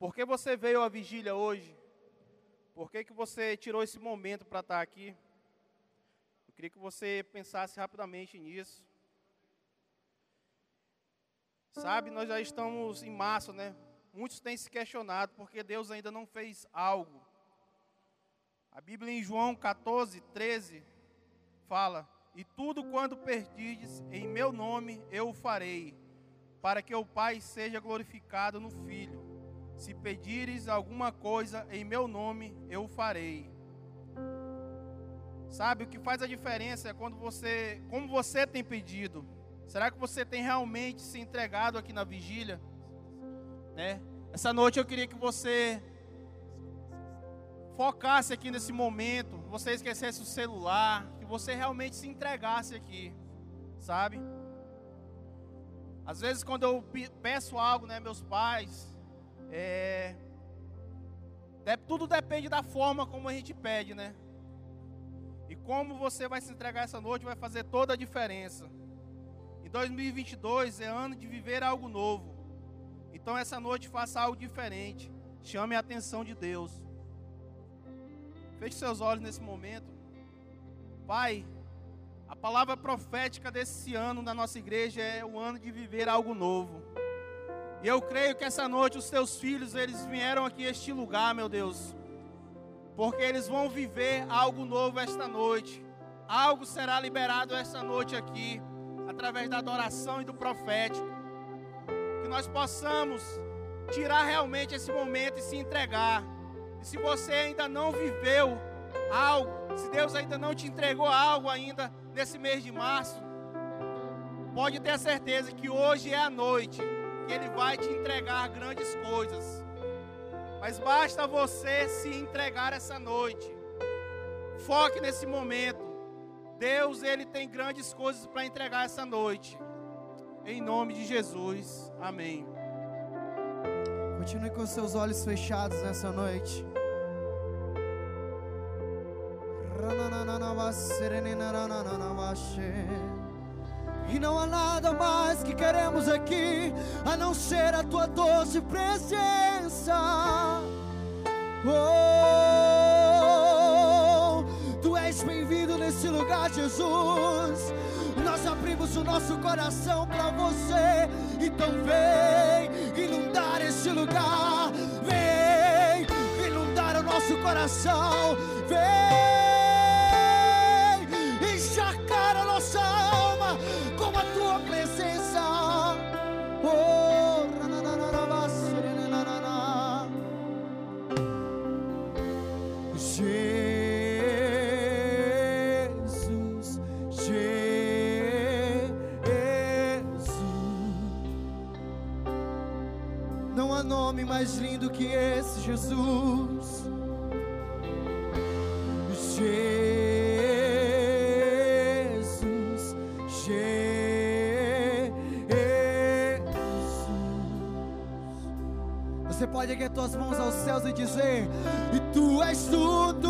Por que você veio à vigília hoje? Por que, que você tirou esse momento para estar aqui? Eu queria que você pensasse rapidamente nisso. Sabe, nós já estamos em março, né? Muitos têm se questionado porque Deus ainda não fez algo. A Bíblia em João 14, 13 fala: E tudo quando perdides em meu nome eu o farei, para que o Pai seja glorificado no Filho. Se pedires alguma coisa em meu nome eu farei. Sabe, o que faz a diferença é quando você, como você tem pedido. Será que você tem realmente se entregado aqui na vigília? Né? Essa noite eu queria que você focasse aqui nesse momento, você esquecesse o celular, que você realmente se entregasse aqui, sabe? Às vezes quando eu peço algo, né, meus pais, é, tudo depende da forma como a gente pede, né? E como você vai se entregar essa noite vai fazer toda a diferença. Em 2022 é ano de viver algo novo. Então essa noite faça algo diferente. Chame a atenção de Deus. Feche seus olhos nesse momento. Pai, a palavra profética desse ano na nossa igreja é o ano de viver algo novo. E eu creio que essa noite os teus filhos, eles vieram aqui a este lugar, meu Deus. Porque eles vão viver algo novo esta noite. Algo será liberado esta noite aqui através da adoração e do profético. Que nós possamos tirar realmente esse momento e se entregar. E se você ainda não viveu algo, se Deus ainda não te entregou algo ainda nesse mês de março, pode ter certeza que hoje é a noite Ele vai te entregar grandes coisas. Mas basta você se entregar essa noite. Foque nesse momento. Deus, Ele tem grandes coisas para entregar essa noite. Em nome de Jesus. Amém. Continue com seus olhos fechados nessa noite. E não há nada mais que queremos aqui a não ser a tua doce presença. Oh és bem-vindo nesse lugar, Jesus. Nós abrimos o nosso coração para você. Então vem inundar esse lugar. Vem inundar o nosso coração. Vem. Mais lindo que esse, Jesus. Jesus, Jesus. Você pode erguer tuas mãos aos céus e dizer: E tu és tudo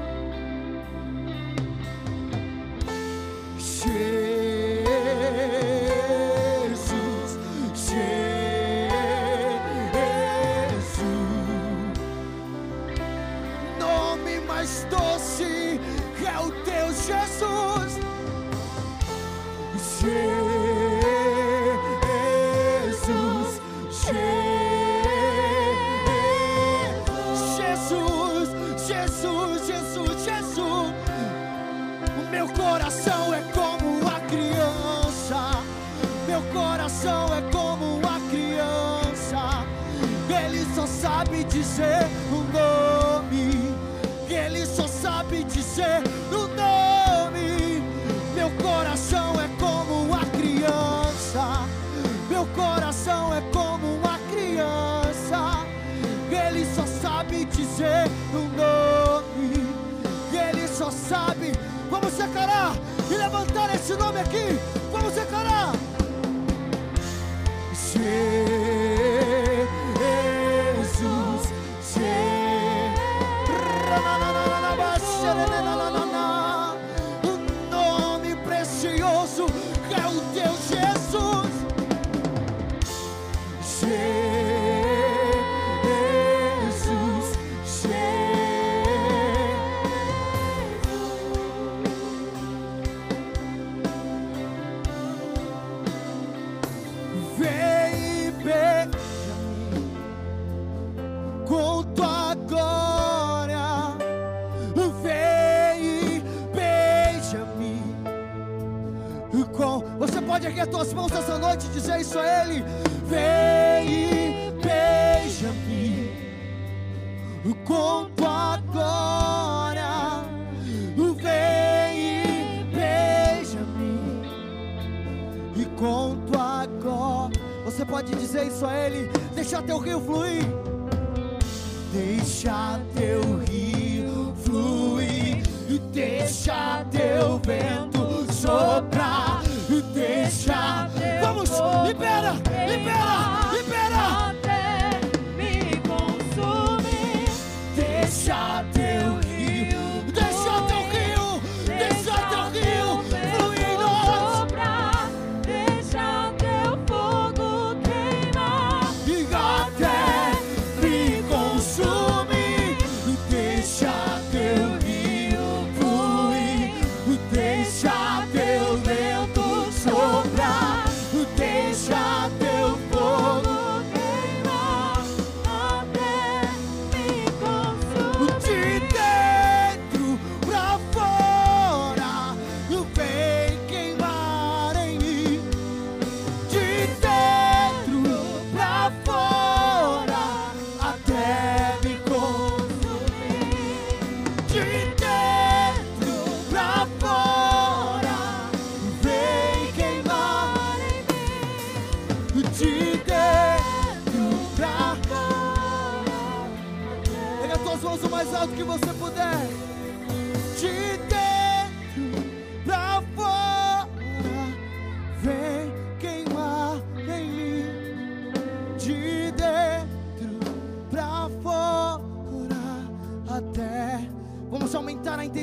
Deixa teu vento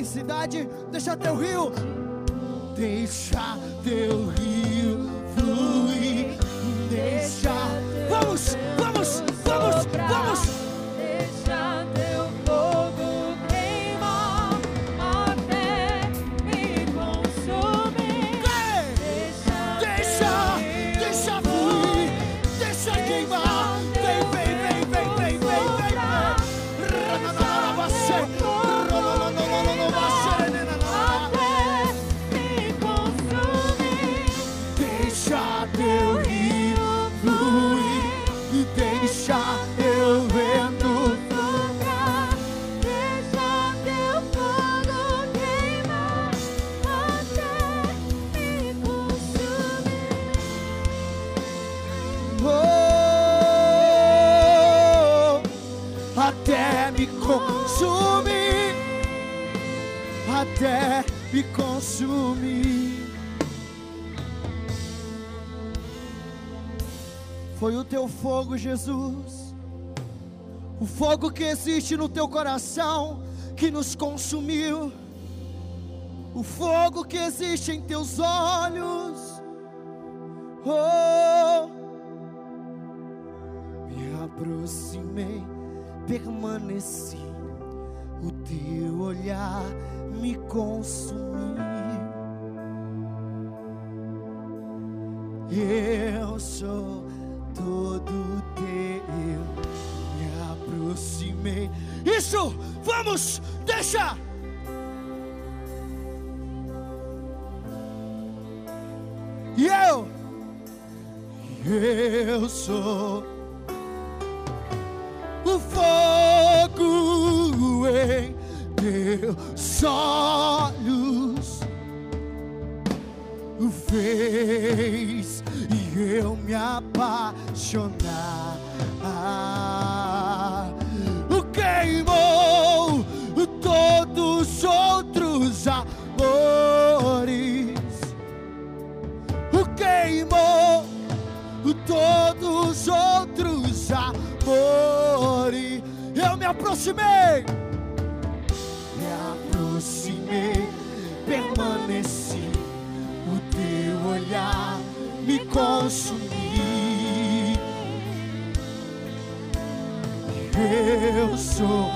cidade, deixa teu rio, deixa teu Jesus. O fogo que existe no teu coração, que nos consumiu. O fogo que existe em teus olhos. Oh, me aproximei, permaneci. O teu olhar me consumiu. Eu sou todo teu me aproximei. Isso, vamos, deixa. E eu, eu sou o fogo em teus olhos o fez e eu me apaixonar. Queimou todos os outros amores. o Queimou todos os outros amores. Eu me aproximei. Me aproximei, permaneci. O teu olhar me consumiu eu sou.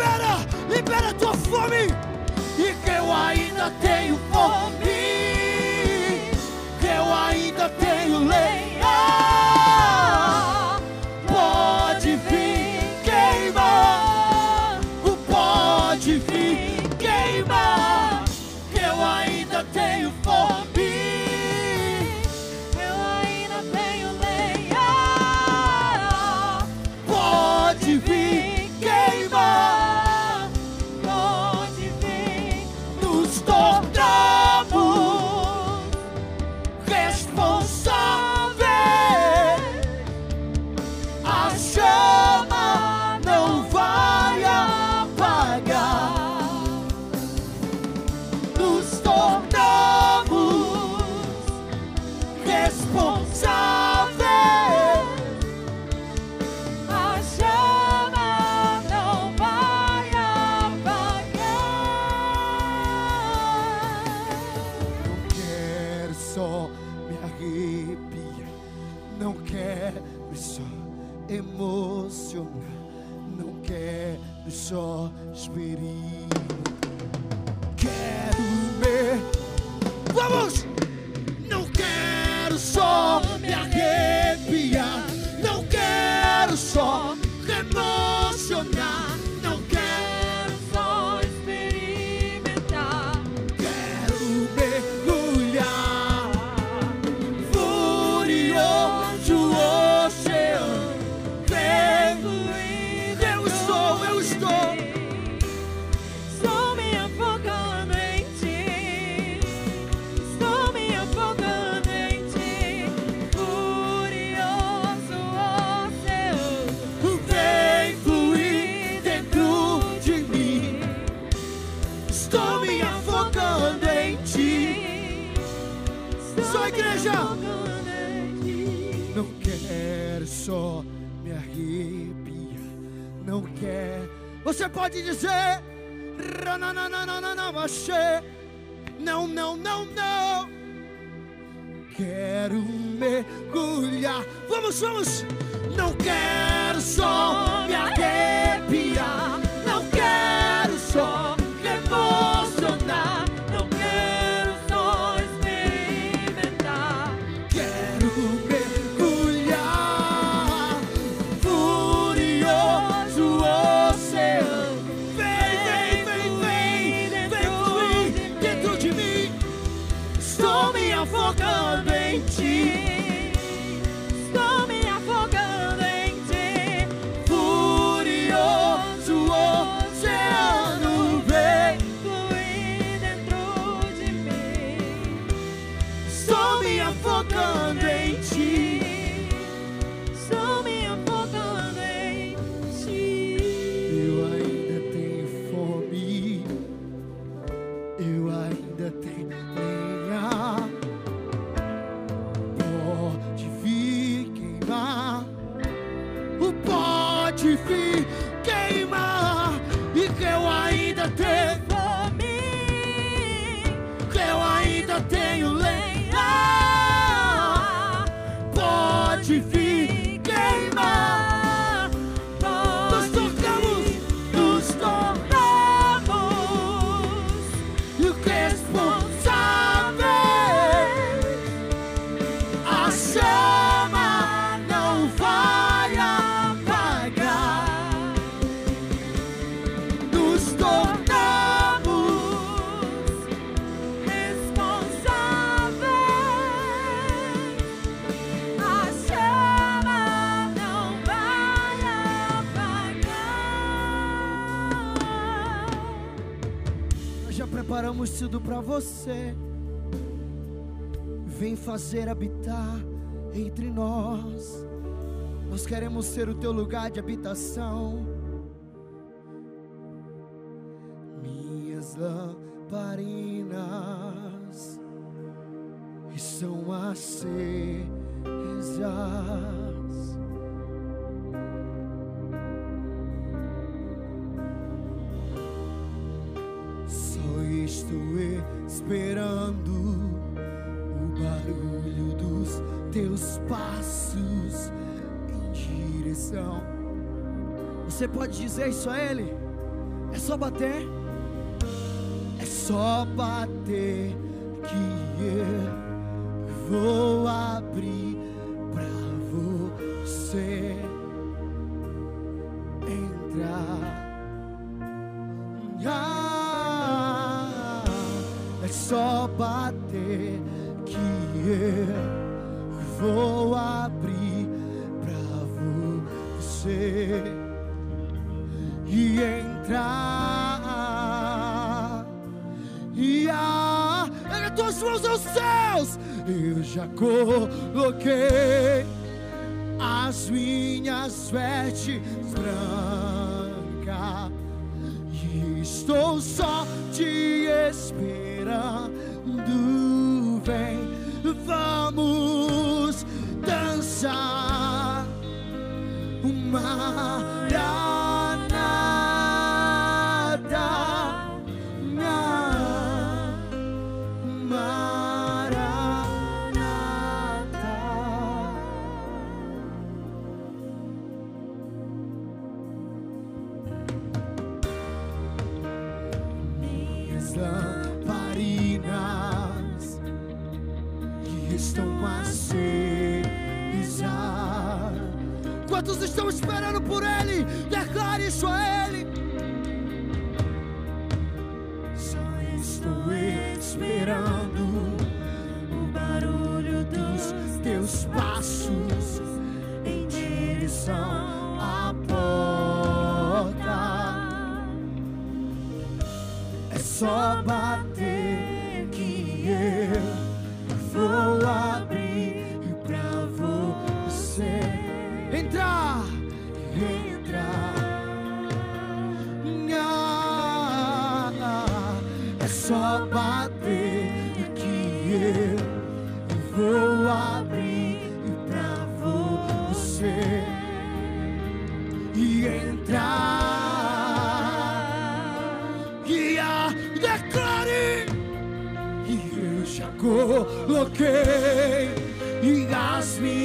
libera, libera a tua fome. E que eu ainda tenho fome. só me arrepia. Não quer me só emocionar. Não quer me só experimentar. Você pode dizer: Não, não, não, não. Quero mergulhar. Vamos, vamos. Não quero só preparamos tudo para você. Vem fazer habitar entre nós. Nós queremos ser o teu lugar de habitação. Minhas lamparinas estão acesas. Você pode dizer isso a Ele? É só bater. É só bater que eu vou abrir pra você entrar. Ah, é só bater que eu vou abrir pra você mãos aos céus, eu já coloquei as minhas vestes brancas. E estou só te esperando. Vem, vamos dançar. Maranata, isso a Ele. Só estou esperando o barulho dos teus passos em direção à porta. É só bater coloquei e as minhas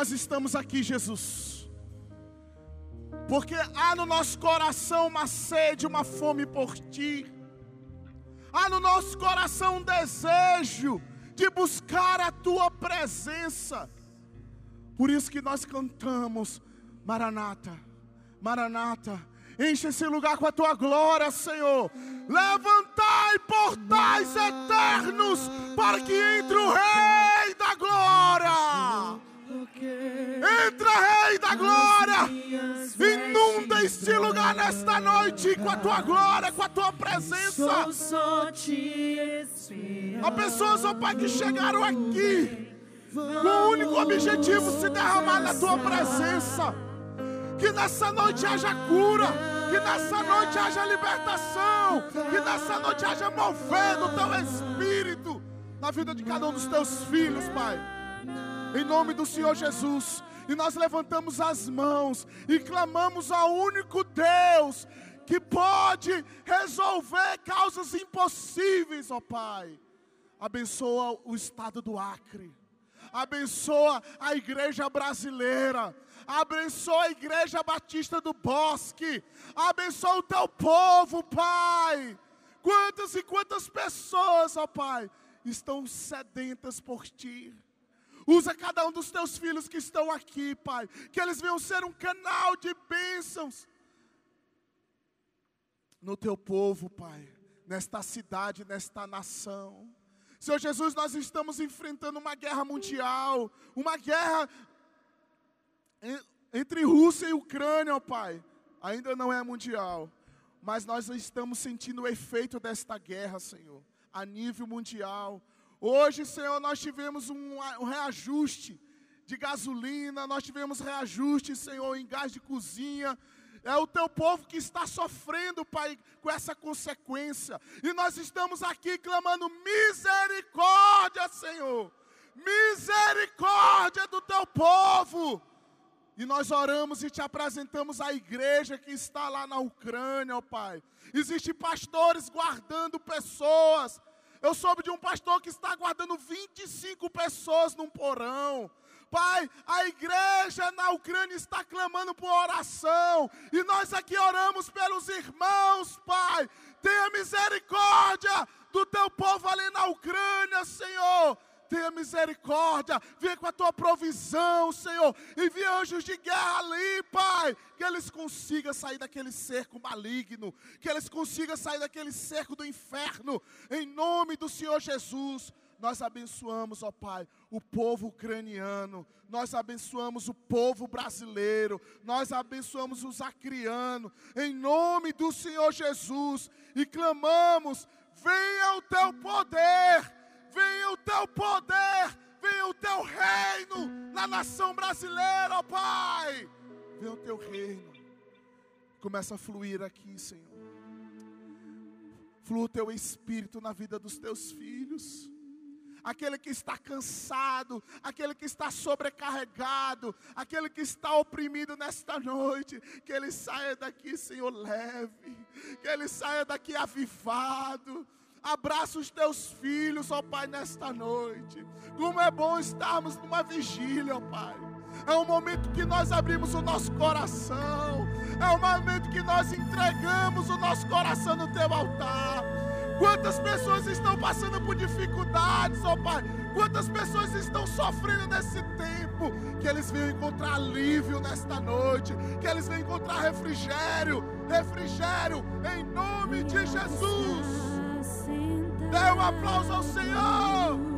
nós estamos aqui, Jesus. Porque há no nosso coração uma sede, uma fome por ti. Há no nosso coração um desejo de buscar a tua presença. Por isso que nós cantamos, Maranata, Maranata, enche esse lugar com a tua glória, Senhor. Levantai portais eternos para que entre o Rei da Glória. Entra, Rei da Glória. Inunda este lugar nesta noite com a tua glória, com a tua presença. Há pessoas, ó Pai, que chegaram aqui com o único objetivo se derramar na tua presença. Que nessa noite haja cura, que nessa noite haja libertação, que nessa noite haja mover do teu espírito na vida de cada um dos teus filhos, Pai. Em nome do Senhor Jesus. E nós levantamos as mãos e clamamos ao único Deus que pode resolver causas impossíveis, ó Pai. Abençoa o estado do Acre. Abençoa a igreja brasileira. Abençoa a igreja batista do Bosque. Abençoa o teu povo, Pai. Quantas e quantas pessoas, ó Pai, estão sedentas por ti. Usa cada um dos teus filhos que estão aqui, Pai. Que eles venham ser um canal de bênçãos no teu povo, Pai. Nesta cidade, nesta nação. Senhor Jesus, nós estamos enfrentando uma guerra mundial, uma guerra en- entre Rússia e Ucrânia, ó Pai. Ainda não é mundial, mas nós estamos sentindo o efeito desta guerra, Senhor, a nível mundial. Hoje, Senhor, nós tivemos um, reajuste de gasolina, nós tivemos reajuste, Senhor, em gás de cozinha. É o teu povo que está sofrendo, Pai, com essa consequência. E nós estamos aqui clamando misericórdia, Senhor. Misericórdia do teu povo. E nós oramos e te apresentamos a igreja que está lá na Ucrânia, ó Pai. Existem pastores guardando pessoas. Eu soube de um pastor que está guardando 25 pessoas num porão. Pai, a igreja na Ucrânia está clamando por oração. E nós aqui oramos pelos irmãos, Pai. Tenha misericórdia do teu povo ali na Ucrânia, Senhor. Tenha misericórdia, venha com a tua provisão, Senhor. Envia anjos de guerra ali, Pai. Que eles consigam sair daquele cerco maligno. Que eles consigam sair daquele cerco do inferno. Em nome do Senhor Jesus. Nós abençoamos, ó Pai, o povo ucraniano, nós abençoamos o povo brasileiro, nós abençoamos os acrianos, em nome do Senhor Jesus, e clamamos: venha o teu poder, venha o teu poder, venha o teu reino na nação brasileira, ó Pai, venha o teu reino, começa a fluir aqui, Senhor, flua o teu espírito na vida dos teus filhos. Aquele que está cansado, aquele que está sobrecarregado, aquele que está oprimido nesta noite, que ele saia daqui, Senhor, leve, que ele saia daqui avivado. Abraça os teus filhos, ó Pai, nesta noite. Como é bom estarmos numa vigília, ó Pai. É um momento que nós abrimos o nosso coração. É um momento que nós entregamos o nosso coração no teu altar. Quantas pessoas estão passando por dificuldades, ó Pai? Quantas pessoas estão sofrendo nesse tempo? Que eles venham encontrar alívio nesta noite, que eles venham encontrar refrigério, refrigério, em nome de Jesus. Dê um aplauso ao Senhor.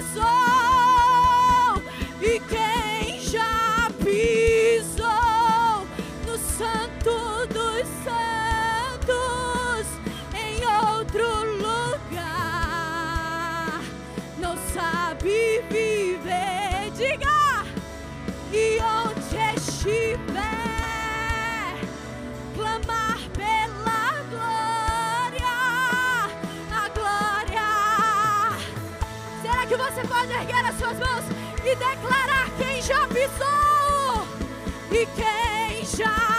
Já pisou e quem já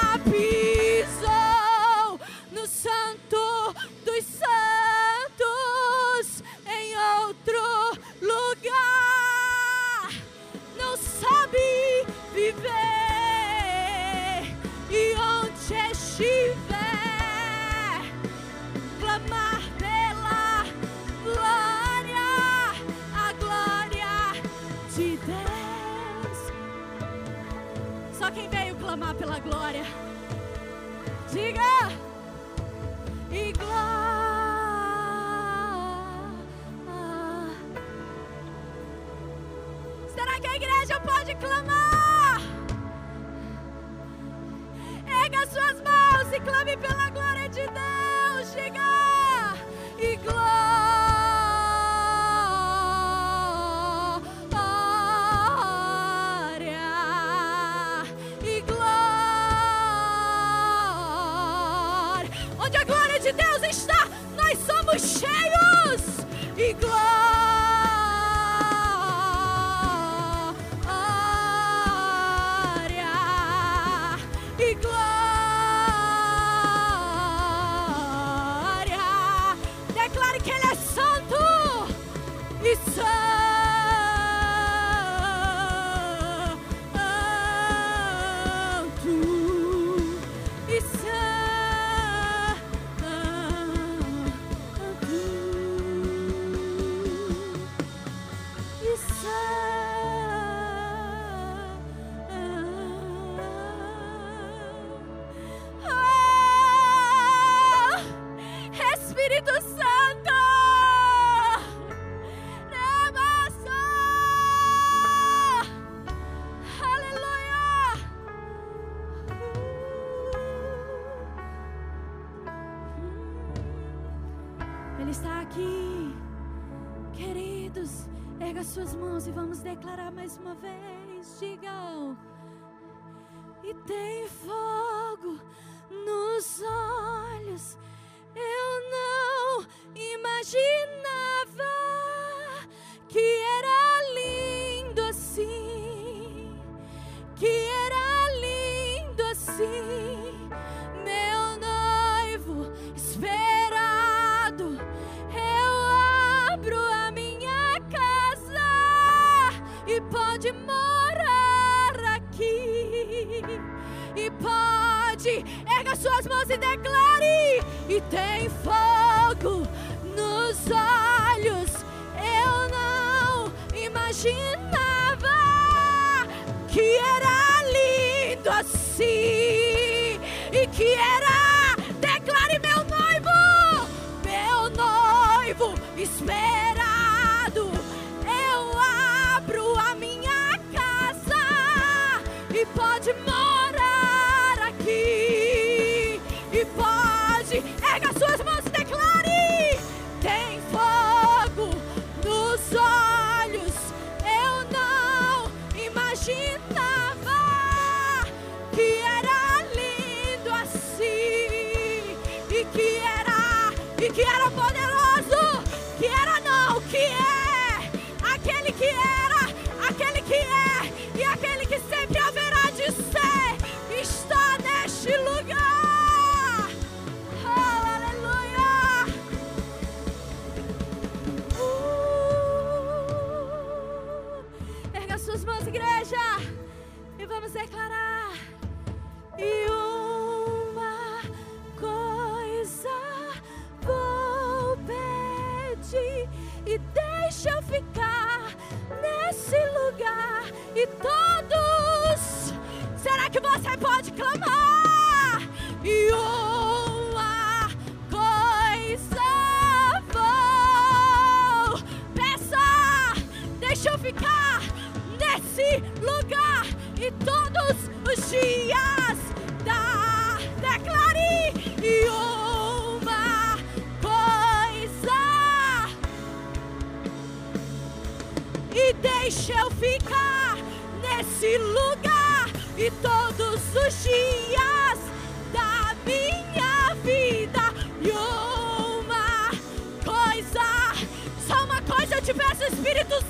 erga suas mãos e vamos declarar mais uma vez. Digam. E tem fogo nos olhos. Eu não imaginava que era e declare. E tem fogo nos olhos. Eu não imaginava que era lindo assim. E que era, declare meu noivo, meu noivo esperado. Lugar e todos os dias da minha vida. E uma coisa, só uma coisa eu te peço Espírito Santo,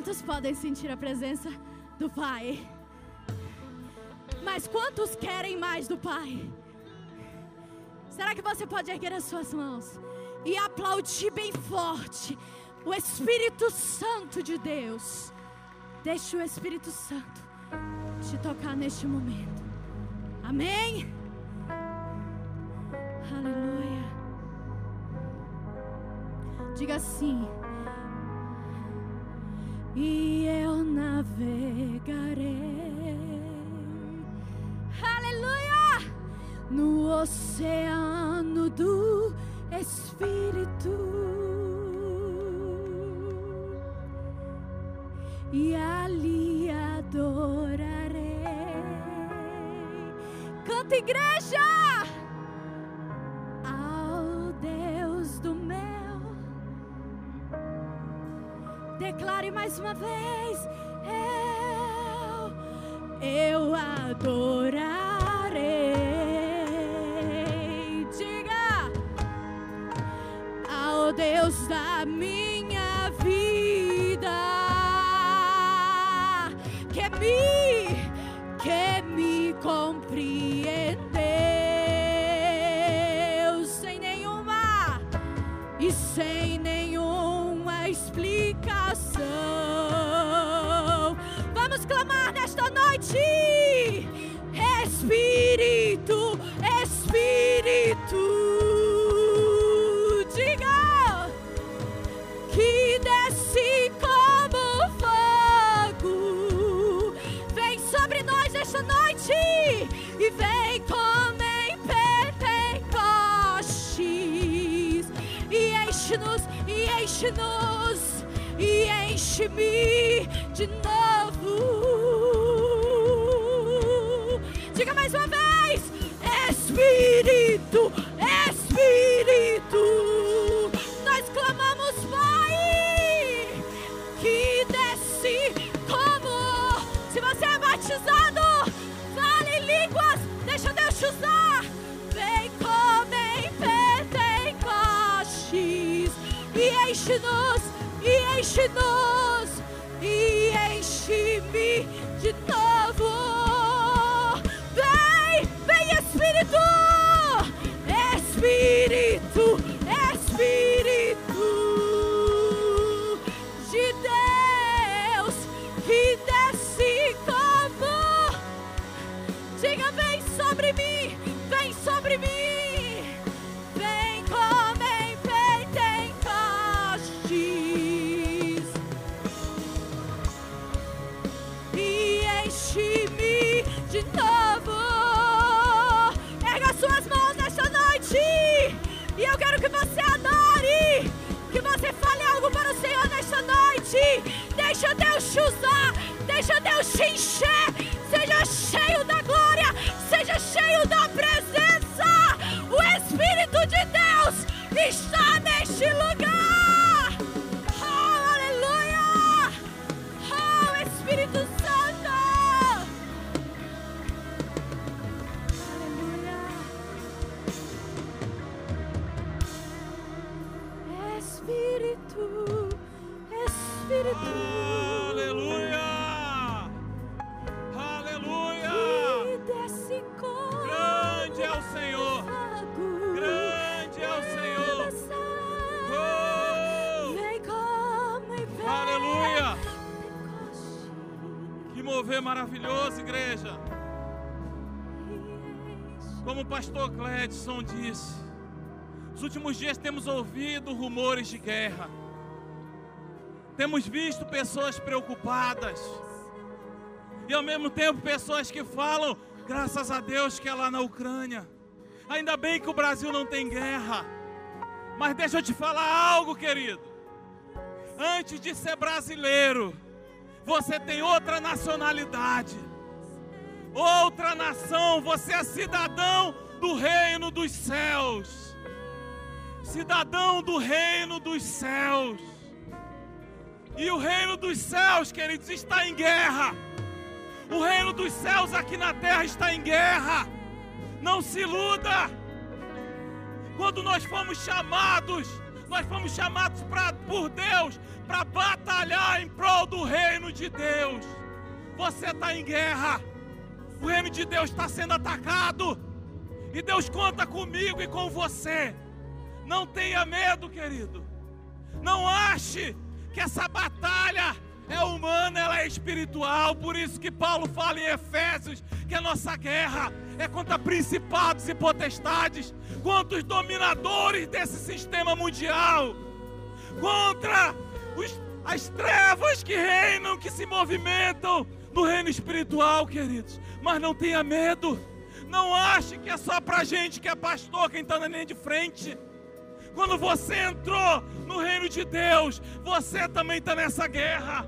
Quantos podem sentir a presença do Pai? Mas quantos querem mais do Pai? Será que você pode erguer as suas mãos e aplaudir bem forte o Espírito Santo de Deus? Deixe o Espírito Santo te tocar neste momento. Amém? Aleluia. Diga assim. E eu navegarei. Aleluia! No oceano do Espírito. E ali adorarei. Canta, igreja! Mais uma vez. Eu, eu adorarei. Deixa nos últimos dias temos ouvido rumores de guerra. Temos visto pessoas preocupadas. E ao mesmo tempo pessoas que falam, graças a Deus que é lá na Ucrânia. Ainda bem que o Brasil não tem guerra. Mas deixa eu te falar algo, querido. Antes de ser brasileiro, você tem outra nacionalidade. Outra nação, você é cidadão do reino dos céus. Cidadão do reino dos céus. E o reino dos céus, queridos, está em guerra. O reino dos céus aqui na terra está em guerra. Não se iluda. Quando nós fomos chamados, nós fomos chamados pra, por Deus para batalhar em prol do reino de Deus. Você está em guerra. O reino de Deus está sendo atacado. E Deus conta comigo e com você. Não tenha medo, querido. Não ache que essa batalha é humana, ela é espiritual. Por isso que Paulo fala em Efésios que a nossa guerra é contra principados e potestades, contra os dominadores desse sistema mundial, contra os- as trevas que reinam, que se movimentam no reino espiritual, queridos. Mas não tenha medo. Não ache que é só pra gente que é pastor quem está na linha de frente. Quando você entrou no reino de Deus, você também está nessa guerra.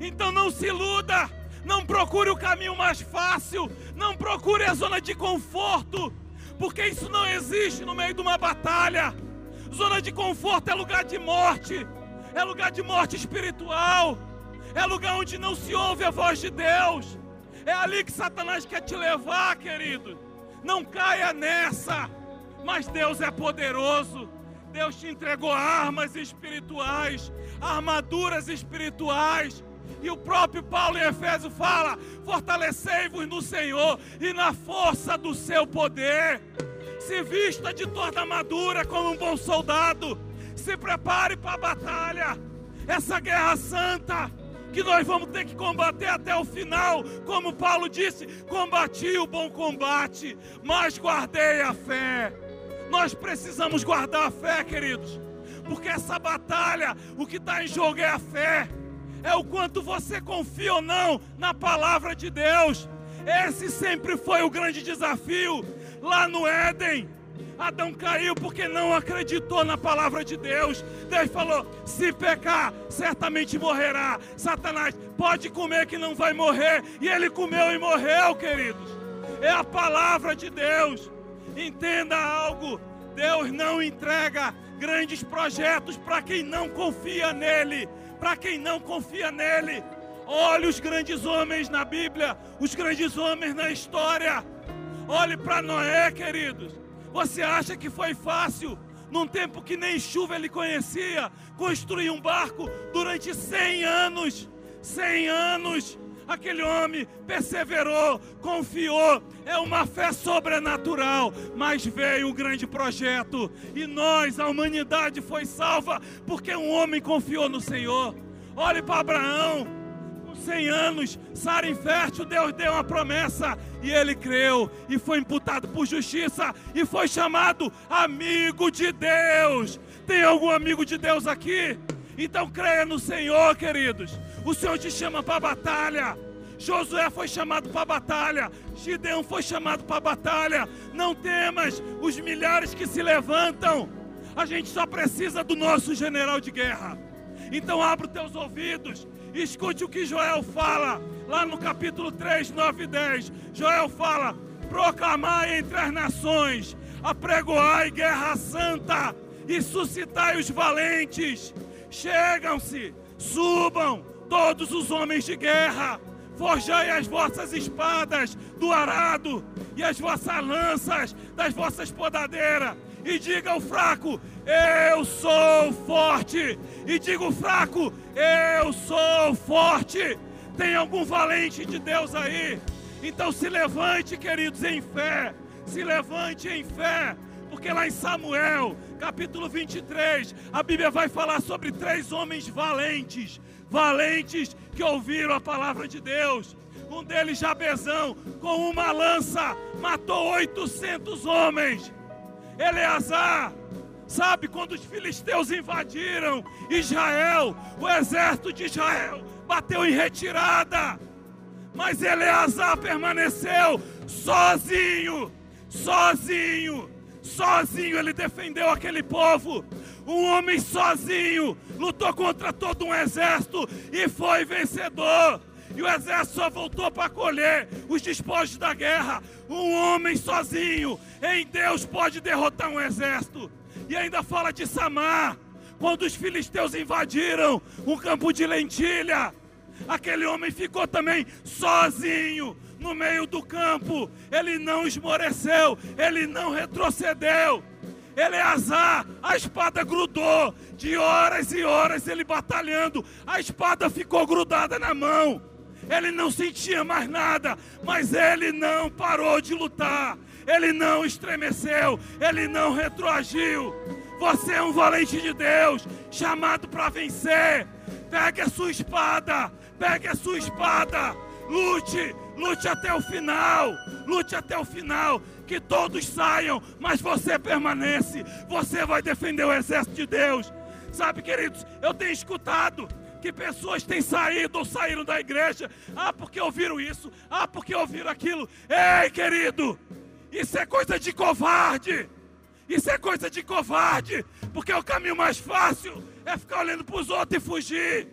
Então não se iluda, não procure o caminho mais fácil, não procure a zona de conforto, porque isso não existe no meio de uma batalha. Zona de conforto é lugar de morte, é lugar de morte espiritual, é lugar onde não se ouve a voz de Deus. É ali que Satanás quer te levar, querido. Não caia nessa. Mas Deus é poderoso. Deus te entregou armas espirituais, armaduras espirituais. E o próprio Paulo em Efésio fala: fortalecei-vos no Senhor e na força do seu poder. Se vista de toda armadura como um bom soldado. Se prepare para a batalha. Essa guerra santa que nós vamos ter que combater até o final. Como Paulo disse: combati o bom combate, mas guardei a fé. Nós precisamos guardar a fé, queridos, porque essa batalha, o que está em jogo é a fé, é o quanto você confia ou não na palavra de Deus. Esse sempre foi o grande desafio lá no Éden. Adão caiu porque não acreditou na palavra de Deus. Deus falou: se pecar, certamente morrerá. Satanás pode comer que não vai morrer. E ele comeu e morreu, queridos. É a palavra de Deus. Entenda algo: Deus não entrega grandes projetos para quem não confia nele. Para quem não confia nele. Olhe os grandes homens na Bíblia, os grandes homens na história. Olhe para Noé, queridos. Você acha que foi fácil, num tempo que nem chuva ele conhecia, construir um barco durante 100 anos? 100 anos. Aquele homem perseverou, confiou, é uma fé sobrenatural, mas veio o grande projeto e nós, a humanidade, foi salva porque um homem confiou no Senhor. Olhe para Abraão, 100 anos, Sara infértil, Deus deu uma promessa e ele creu e foi imputado por justiça e foi chamado amigo de Deus. Tem algum amigo de Deus aqui? Então creia no Senhor, queridos. O Senhor te chama para a batalha. Josué foi chamado para a batalha, Gideão foi chamado para a batalha. Não temas os milhares que se levantam. A gente só precisa do nosso general de guerra. Então abra os teus ouvidos Escute o que Joel fala, lá no capítulo 3, 9 e 10. Joel fala: proclamai entre as nações, apregoai guerra santa e suscitai os valentes. Chegam-se, subam todos os homens de guerra, forjai as vossas espadas do arado e as vossas lanças das vossas podadeiras e diga ao fraco: Eu sou forte. E diga ao fraco: Eu sou forte. Tem algum valente de Deus aí? Então se levante, queridos, em fé. Se levante em fé. Porque lá em Samuel, capítulo 23, a Bíblia vai falar sobre três homens valentes. Valentes que ouviram a palavra de Deus. Um deles, Jabezão, com uma lança, matou 800 homens. Eleazar, sabe quando os filisteus invadiram Israel, o exército de Israel bateu em retirada, mas Eleazar permaneceu sozinho, sozinho, sozinho ele defendeu aquele povo. Um homem sozinho lutou contra todo um exército e foi vencedor e o exército só voltou para colher os despojos da guerra. Um homem sozinho em Deus pode derrotar um exército. E ainda fala de Samar, quando os filisteus invadiram um campo de lentilha. Aquele homem ficou também sozinho no meio do campo. Ele não esmoreceu, ele não retrocedeu. Eleazar, a espada grudou. De horas e horas ele batalhando, a espada ficou grudada na mão. Ele não sentia mais nada, mas ele não parou de lutar, ele não estremeceu, ele não retroagiu. Você é um valente de Deus, chamado para vencer. Pegue a sua espada, pegue a sua espada, lute, lute até o final, lute até o final. Que todos saiam, mas você permanece, você vai defender o exército de Deus. Sabe, queridos, eu tenho escutado que pessoas têm saído ou saíram da igreja. Ah, porque ouviram isso. Ah, porque ouviram aquilo. Ei, querido, isso é coisa de covarde. Isso é coisa de covarde. Porque o caminho mais fácil é ficar olhando para os outros e fugir.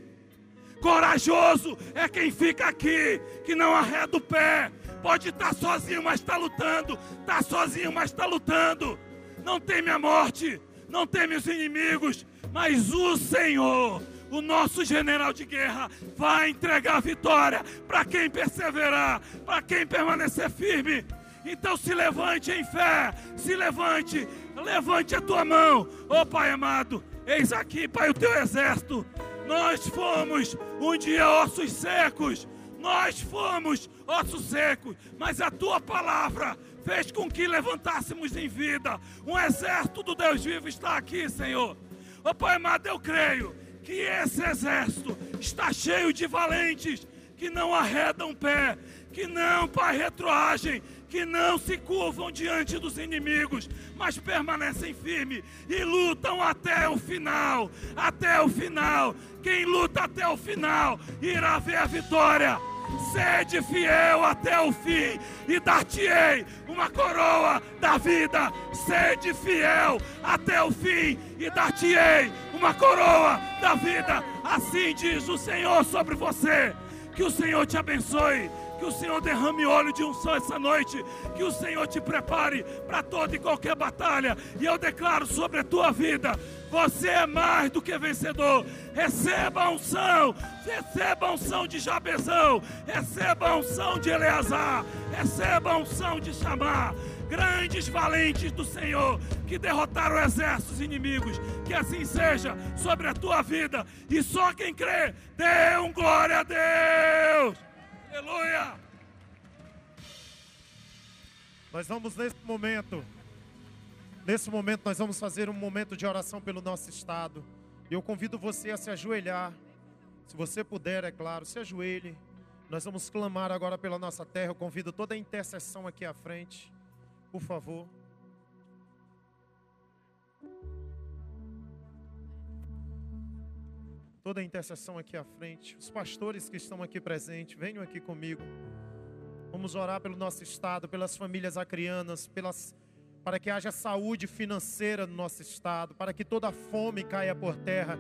Corajoso é quem fica aqui, que não arreda o pé. Pode estar sozinho, mas está lutando. Está sozinho, mas está lutando. Não teme a morte, não teme os inimigos, mas o Senhor o nosso general de guerra vai entregar a vitória para quem perseverar, para quem permanecer firme. Então se levante em fé, se levante, levante a tua mão, ó oh, Pai amado. Eis aqui, Pai, o teu exército. Nós fomos um dia ossos secos, nós fomos ossos secos, mas a tua palavra fez com que levantássemos em vida. Um exército do Deus vivo está aqui, Senhor. Ó oh, Pai amado, eu creio que esse exército está cheio de valentes que não arredam pé, que não, Pai, retroagem, que não se curvam diante dos inimigos, mas permanecem firmes e lutam até o final. Até o final. Quem luta até o final irá ver a vitória. Sede fiel até o fim e dar-te-ei uma coroa da vida. Sede fiel até o fim e dar-te-ei uma coroa da vida. Assim diz o Senhor sobre você. Que o Senhor te abençoe. Que o Senhor derrame óleo de unção essa noite. Que o Senhor te prepare para toda e qualquer batalha. E eu declaro sobre a tua vida: você é mais do que vencedor. Receba a unção. Receba a unção de Jabezão. Receba a unção de Eleazar. Receba a unção de Chamar grandes valentes do Senhor que derrotaram exércitos inimigos. Que assim seja sobre a tua vida. E só quem crê, dê um glória a Deus. Aleluia! Nós vamos nesse momento, nesse momento nós vamos fazer um momento de oração pelo nosso estado. Eu convido você a se ajoelhar. Se você puder, é claro, se ajoelhe. Nós vamos clamar agora pela nossa terra. Eu convido toda a intercessão aqui à frente. Por favor. toda a intercessão aqui à frente. Os pastores que estão aqui presentes, venham aqui comigo. Vamos orar pelo nosso estado, pelas famílias acrianas, pelas, para que haja saúde financeira no nosso estado, para que toda fome caia por terra.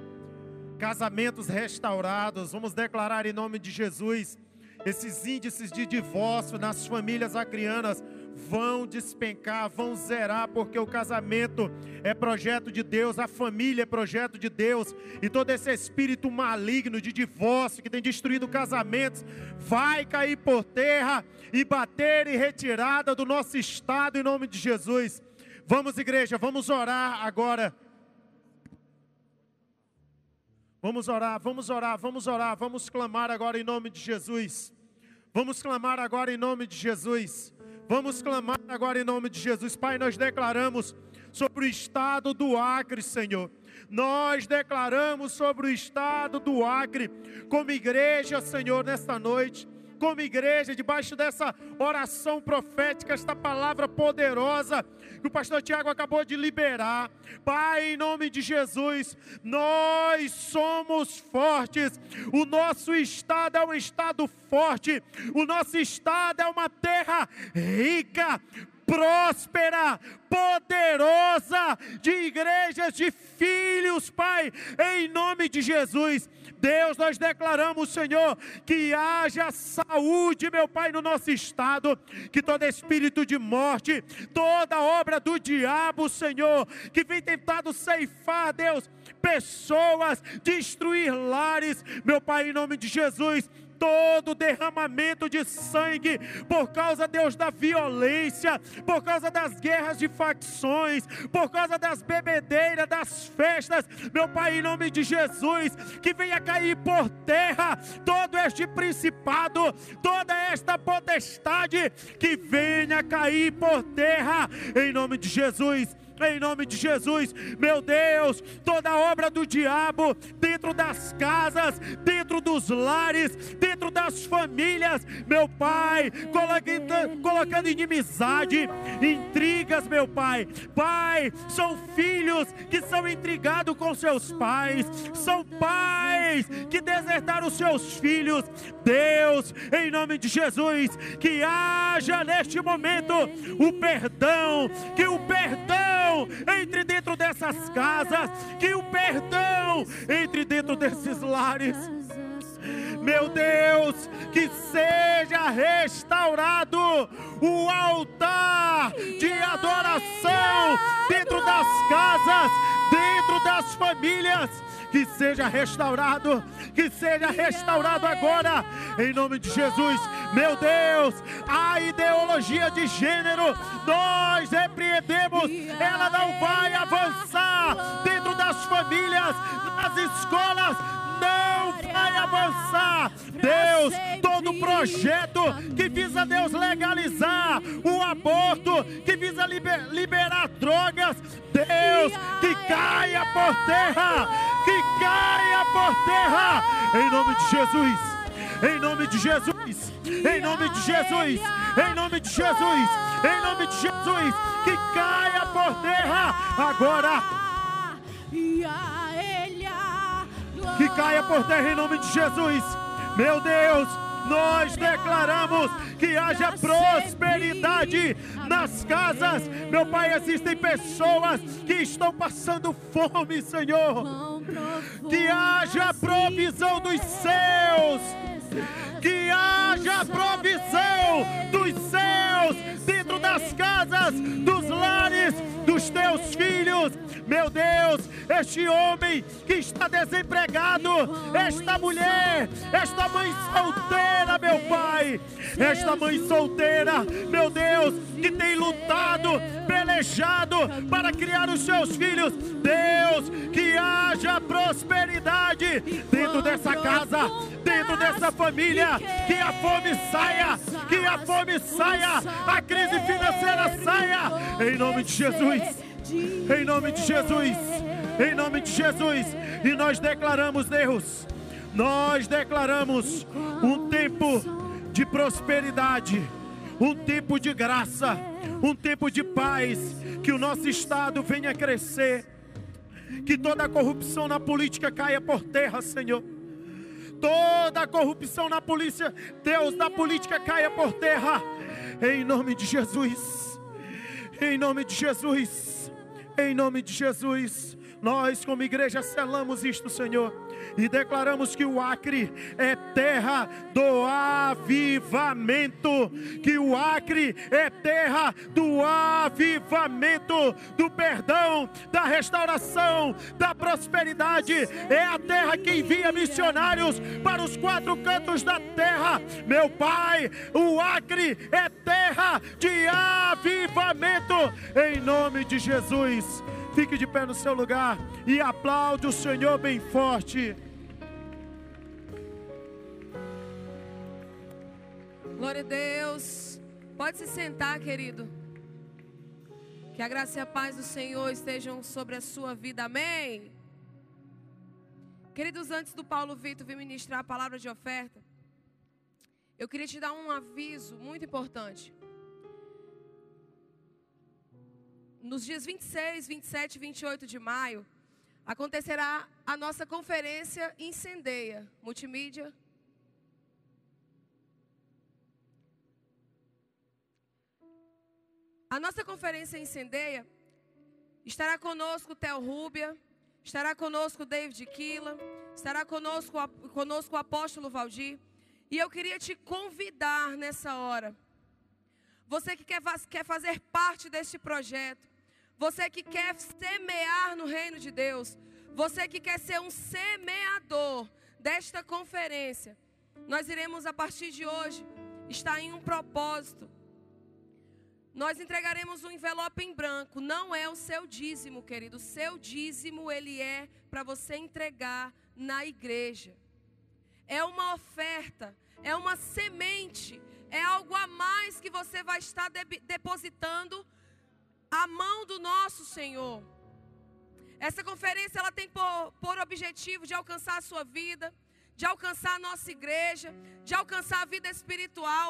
Casamentos restaurados, vamos declarar em nome de Jesus esses índices de divórcio nas famílias acrianas vão despencar, vão zerar, porque o casamento é projeto de Deus, a família é projeto de Deus, e todo esse espírito maligno de divórcio que tem destruído casamentos vai cair por terra e bater em retirada do nosso estado em nome de Jesus. Vamos, igreja, vamos orar agora. Vamos orar, vamos orar, vamos orar, vamos clamar agora em nome de Jesus. Vamos clamar agora em nome de Jesus. Vamos clamar agora em nome de Jesus. Pai, nós declaramos sobre o estado do Acre, Senhor. Nós declaramos sobre o estado do Acre, como igreja, Senhor, nesta noite como igreja, debaixo dessa oração profética, esta palavra poderosa que o pastor Tiago acabou de liberar. Pai, em nome de Jesus, nós somos fortes. O nosso estado é um estado forte. O nosso estado é uma terra rica, próspera, poderosa, de igrejas, de filhos, Pai, em nome de Jesus. Deus, nós declaramos, Senhor, que haja saúde, meu Pai, no nosso estado, que todo espírito de morte, toda obra do diabo, Senhor, que vem tentado ceifar, Deus, pessoas, destruir lares, meu Pai, em nome de Jesus, todo derramamento de sangue, por causa, Deus, da violência, por causa das guerras de facções, por causa das bebedeiras, das festas, meu Pai, em nome de Jesus, que venha cair por terra todo este principado, toda esta potestade, que venha cair por terra, em nome de Jesus em nome de Jesus, meu Deus, toda obra do diabo dentro das casas, dentro dos lares, dentro das famílias, meu Pai, colocando, colocando inimizade, intrigas, meu Pai, Pai, são filhos que são intrigados com seus pais, são pais que desertaram seus filhos, Deus, em nome de Jesus, que haja neste momento o perdão, que o perdão perdão entre dentro dessas casas, que o perdão entre dentro desses lares. Meu Deus, que seja restaurado o altar de adoração dentro das casas, dentro das famílias que seja restaurado, que seja restaurado agora, em nome de Jesus. Meu Deus, a ideologia de gênero, nós repreendemos, ela não vai avançar dentro das famílias, nas escolas, não vai avançar. Deus, todo projeto que visa Deus legalizar o aborto, que visa liber, liberar drogas, Deus, que caia por terra, que caia por terra, em nome de Jesus, em nome de Jesus, em nome de Jesus, em nome de Jesus, em nome de Jesus, que caia por terra agora. Que caia por terra em nome de Jesus. Meu Deus, Nós declaramos que haja prosperidade nas casas. Meu Pai, existem pessoas que estão passando fome, Senhor. Que haja provisão dos céus. Que haja provisão dos céus dentro das casas, dos lares dos teus filhos. Meu Deus, este homem que está desempregado, esta mulher, esta mãe solteira, meu Pai, esta mãe solteira, meu Deus, que tem lutado, pelejado para criar os seus filhos. Deus, que haja prosperidade dentro dessa casa, dentro dessa família, que a fome saia, que a fome saia, a crise financeira saia, em nome de Jesus. Em nome de Jesus. Em nome de Jesus. E nós declaramos, Deus, nós declaramos um tempo de prosperidade, um tempo de graça, um tempo de paz, que o nosso estado venha crescer, que toda a corrupção na política caia por terra, Senhor. Toda a corrupção na polícia, Deus, na política caia por terra, em nome de Jesus. Em nome de Jesus. Em nome de Jesus. Nós, como igreja, selamos isto, Senhor, e declaramos que o Acre é terra do avivamento, que o Acre é terra do avivamento, do perdão, da restauração, da prosperidade, é a terra que envia missionários para os quatro cantos da terra, meu Pai. O Acre é terra de avivamento, em nome de Jesus. Fique de pé no seu lugar e aplaude o Senhor bem forte. Glória a Deus. Pode se sentar, querido. Que a graça e a paz do Senhor estejam sobre a sua vida. Amém. Queridos, antes do Paulo Vitor vir ministrar a palavra de oferta, eu queria te dar um aviso muito importante. Nos dias 26, 27 e 28 de maio, acontecerá a nossa conferência Incendeia, multimídia. A nossa conferência Incendeia estará conosco Theo Rúbia, estará conosco David Kila, estará conosco, conosco o apóstolo Valdir. E eu queria te convidar nessa hora. Você que quer, quer fazer parte deste projeto, você que quer semear no reino de Deus. Você que quer ser um semeador desta conferência. Nós iremos a partir de hoje estar em um propósito. Nós entregaremos um envelope em branco. Não é o seu dízimo, querido. O seu dízimo ele é para você entregar na igreja. É uma oferta, é uma semente, é algo a mais que você vai estar de depositando a mão do nosso Senhor. Essa conferência ela tem por, por objetivo de alcançar a sua vida, de alcançar a nossa igreja, de alcançar a vida espiritual.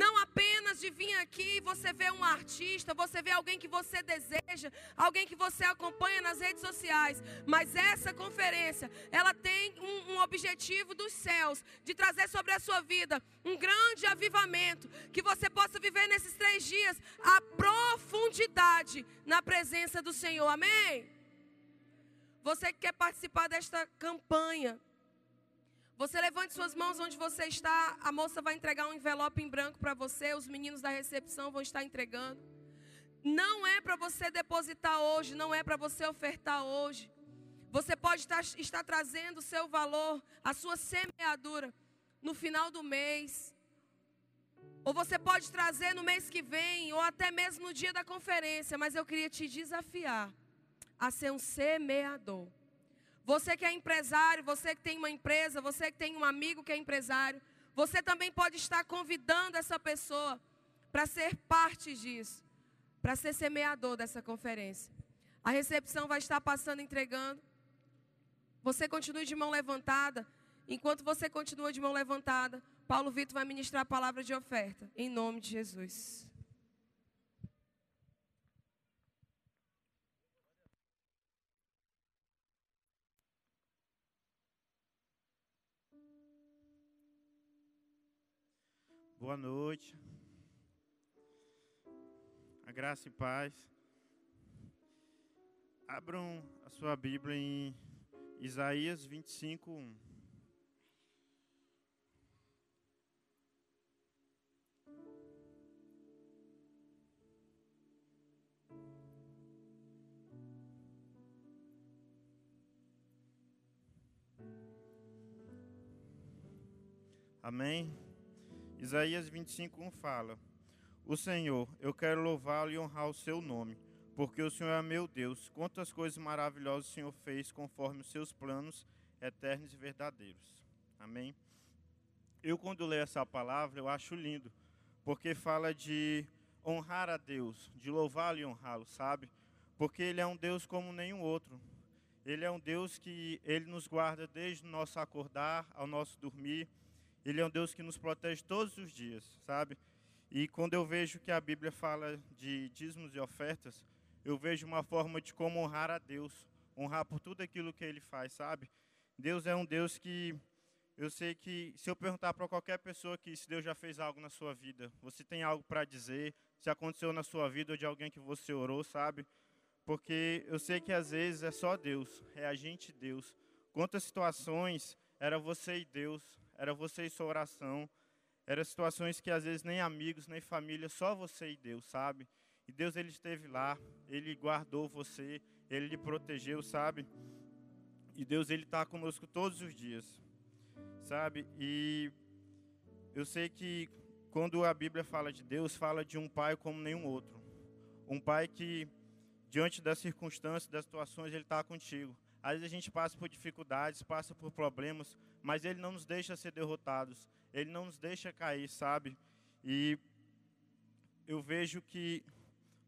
Não apenas de vir aqui e você ver um artista, você ver alguém que você deseja, alguém que você acompanha nas redes sociais. Mas essa conferência, ela tem um, um objetivo dos céus, de trazer sobre a sua vida um grande avivamento, que você possa viver nesses três dias a profundidade na presença do Senhor. Amém? Você que quer participar desta campanha, você levante suas mãos onde você está. A moça vai entregar um envelope em branco para você. Os meninos da recepção vão estar entregando. Não é para você depositar hoje, não é para você ofertar hoje. Você pode estar, estar trazendo o seu valor, a sua semeadura, no final do mês. Ou você pode trazer no mês que vem, ou até mesmo no dia da conferência. Mas eu queria te desafiar a ser um semeador. Você que é empresário, você que tem uma empresa, você que tem um amigo que é empresário, você também pode estar convidando essa pessoa para ser parte disso, para ser semeador dessa conferência. A recepção vai estar passando entregando. Você continue de mão levantada. Enquanto você continua de mão levantada, Paulo Vitor vai ministrar a palavra de oferta, em nome de Jesus. Boa noite. A graça e paz. Abram a sua Bíblia em Isaías 25, 1. Amém? Isaías 25, 1 fala: O Senhor, eu quero louvá-lo e honrar o seu nome, porque o Senhor é meu Deus. Quantas coisas maravilhosas o Senhor fez conforme os seus planos eternos e verdadeiros. Amém? Eu, quando leio essa palavra, eu acho lindo, porque fala de honrar a Deus, de louvá-lo e honrá-lo, sabe? Porque Ele é um Deus como nenhum outro. Ele é um Deus que Ele nos guarda desde o nosso acordar ao nosso dormir. Ele é um Deus que nos protege todos os dias, sabe? E quando eu vejo que a Bíblia fala de dízimos e ofertas, eu vejo uma forma de como honrar a Deus, honrar por tudo aquilo que Ele faz, sabe? Deus é um Deus que eu sei que se eu perguntar para qualquer pessoa que se Deus já fez algo na sua vida, você tem algo para dizer, se aconteceu na sua vida ou de alguém que você orou, sabe? Porque eu sei que às vezes é só Deus, é a gente e Deus. Quantas situações era você e Deus, era você e sua oração. Eram situações que às vezes nem amigos, nem família, só você e Deus, sabe? E Deus ele esteve lá, ele guardou você, ele lhe protegeu, sabe? E Deus ele está conosco todos os dias, sabe? E eu sei que quando a Bíblia fala de Deus, fala de um pai como nenhum outro. Um pai que, diante das circunstâncias, das situações, ele está contigo. Às vezes a gente passa por dificuldades, passa por problemas, mas Ele não nos deixa ser derrotados. Ele não nos deixa cair, sabe? E eu vejo que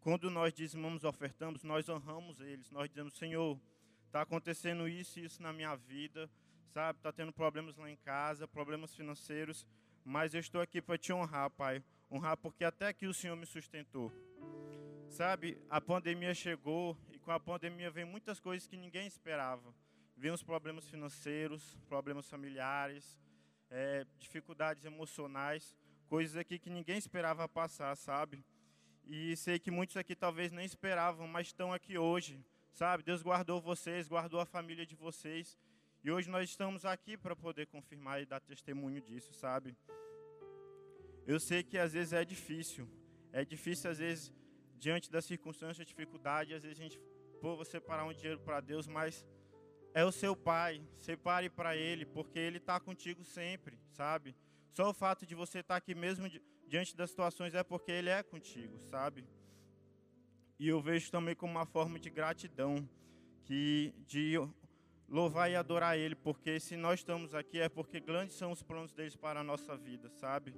quando nós dizimamos, ofertamos, nós honramos eles. Nós dizemos, Senhor, está acontecendo isso e isso na minha vida, sabe? Está tendo problemas lá em casa, problemas financeiros, mas eu estou aqui para te honrar, Pai. Honrar porque até aqui o Senhor me sustentou. Sabe, a pandemia chegou e com a pandemia vem muitas coisas que ninguém esperava. Vem os problemas financeiros, problemas familiares, é, dificuldades emocionais, coisas aqui que ninguém esperava passar, sabe? E sei que muitos aqui talvez nem esperavam, mas estão aqui hoje, sabe? Deus guardou vocês, guardou a família de vocês. E hoje nós estamos aqui para poder confirmar e dar testemunho disso, sabe? Eu sei que às vezes é difícil. É difícil às vezes diante das circunstâncias, dificuldade, às vezes a gente, pô, vou separar um dinheiro para Deus, mas é o seu pai, separe para Ele, porque Ele está contigo sempre, sabe? Só o fato de você estar tá aqui mesmo diante das situações é porque Ele é contigo, sabe? E eu vejo também como uma forma de gratidão, que de louvar e adorar Ele, porque se nós estamos aqui é porque grandes são os planos deles para a nossa vida, sabe?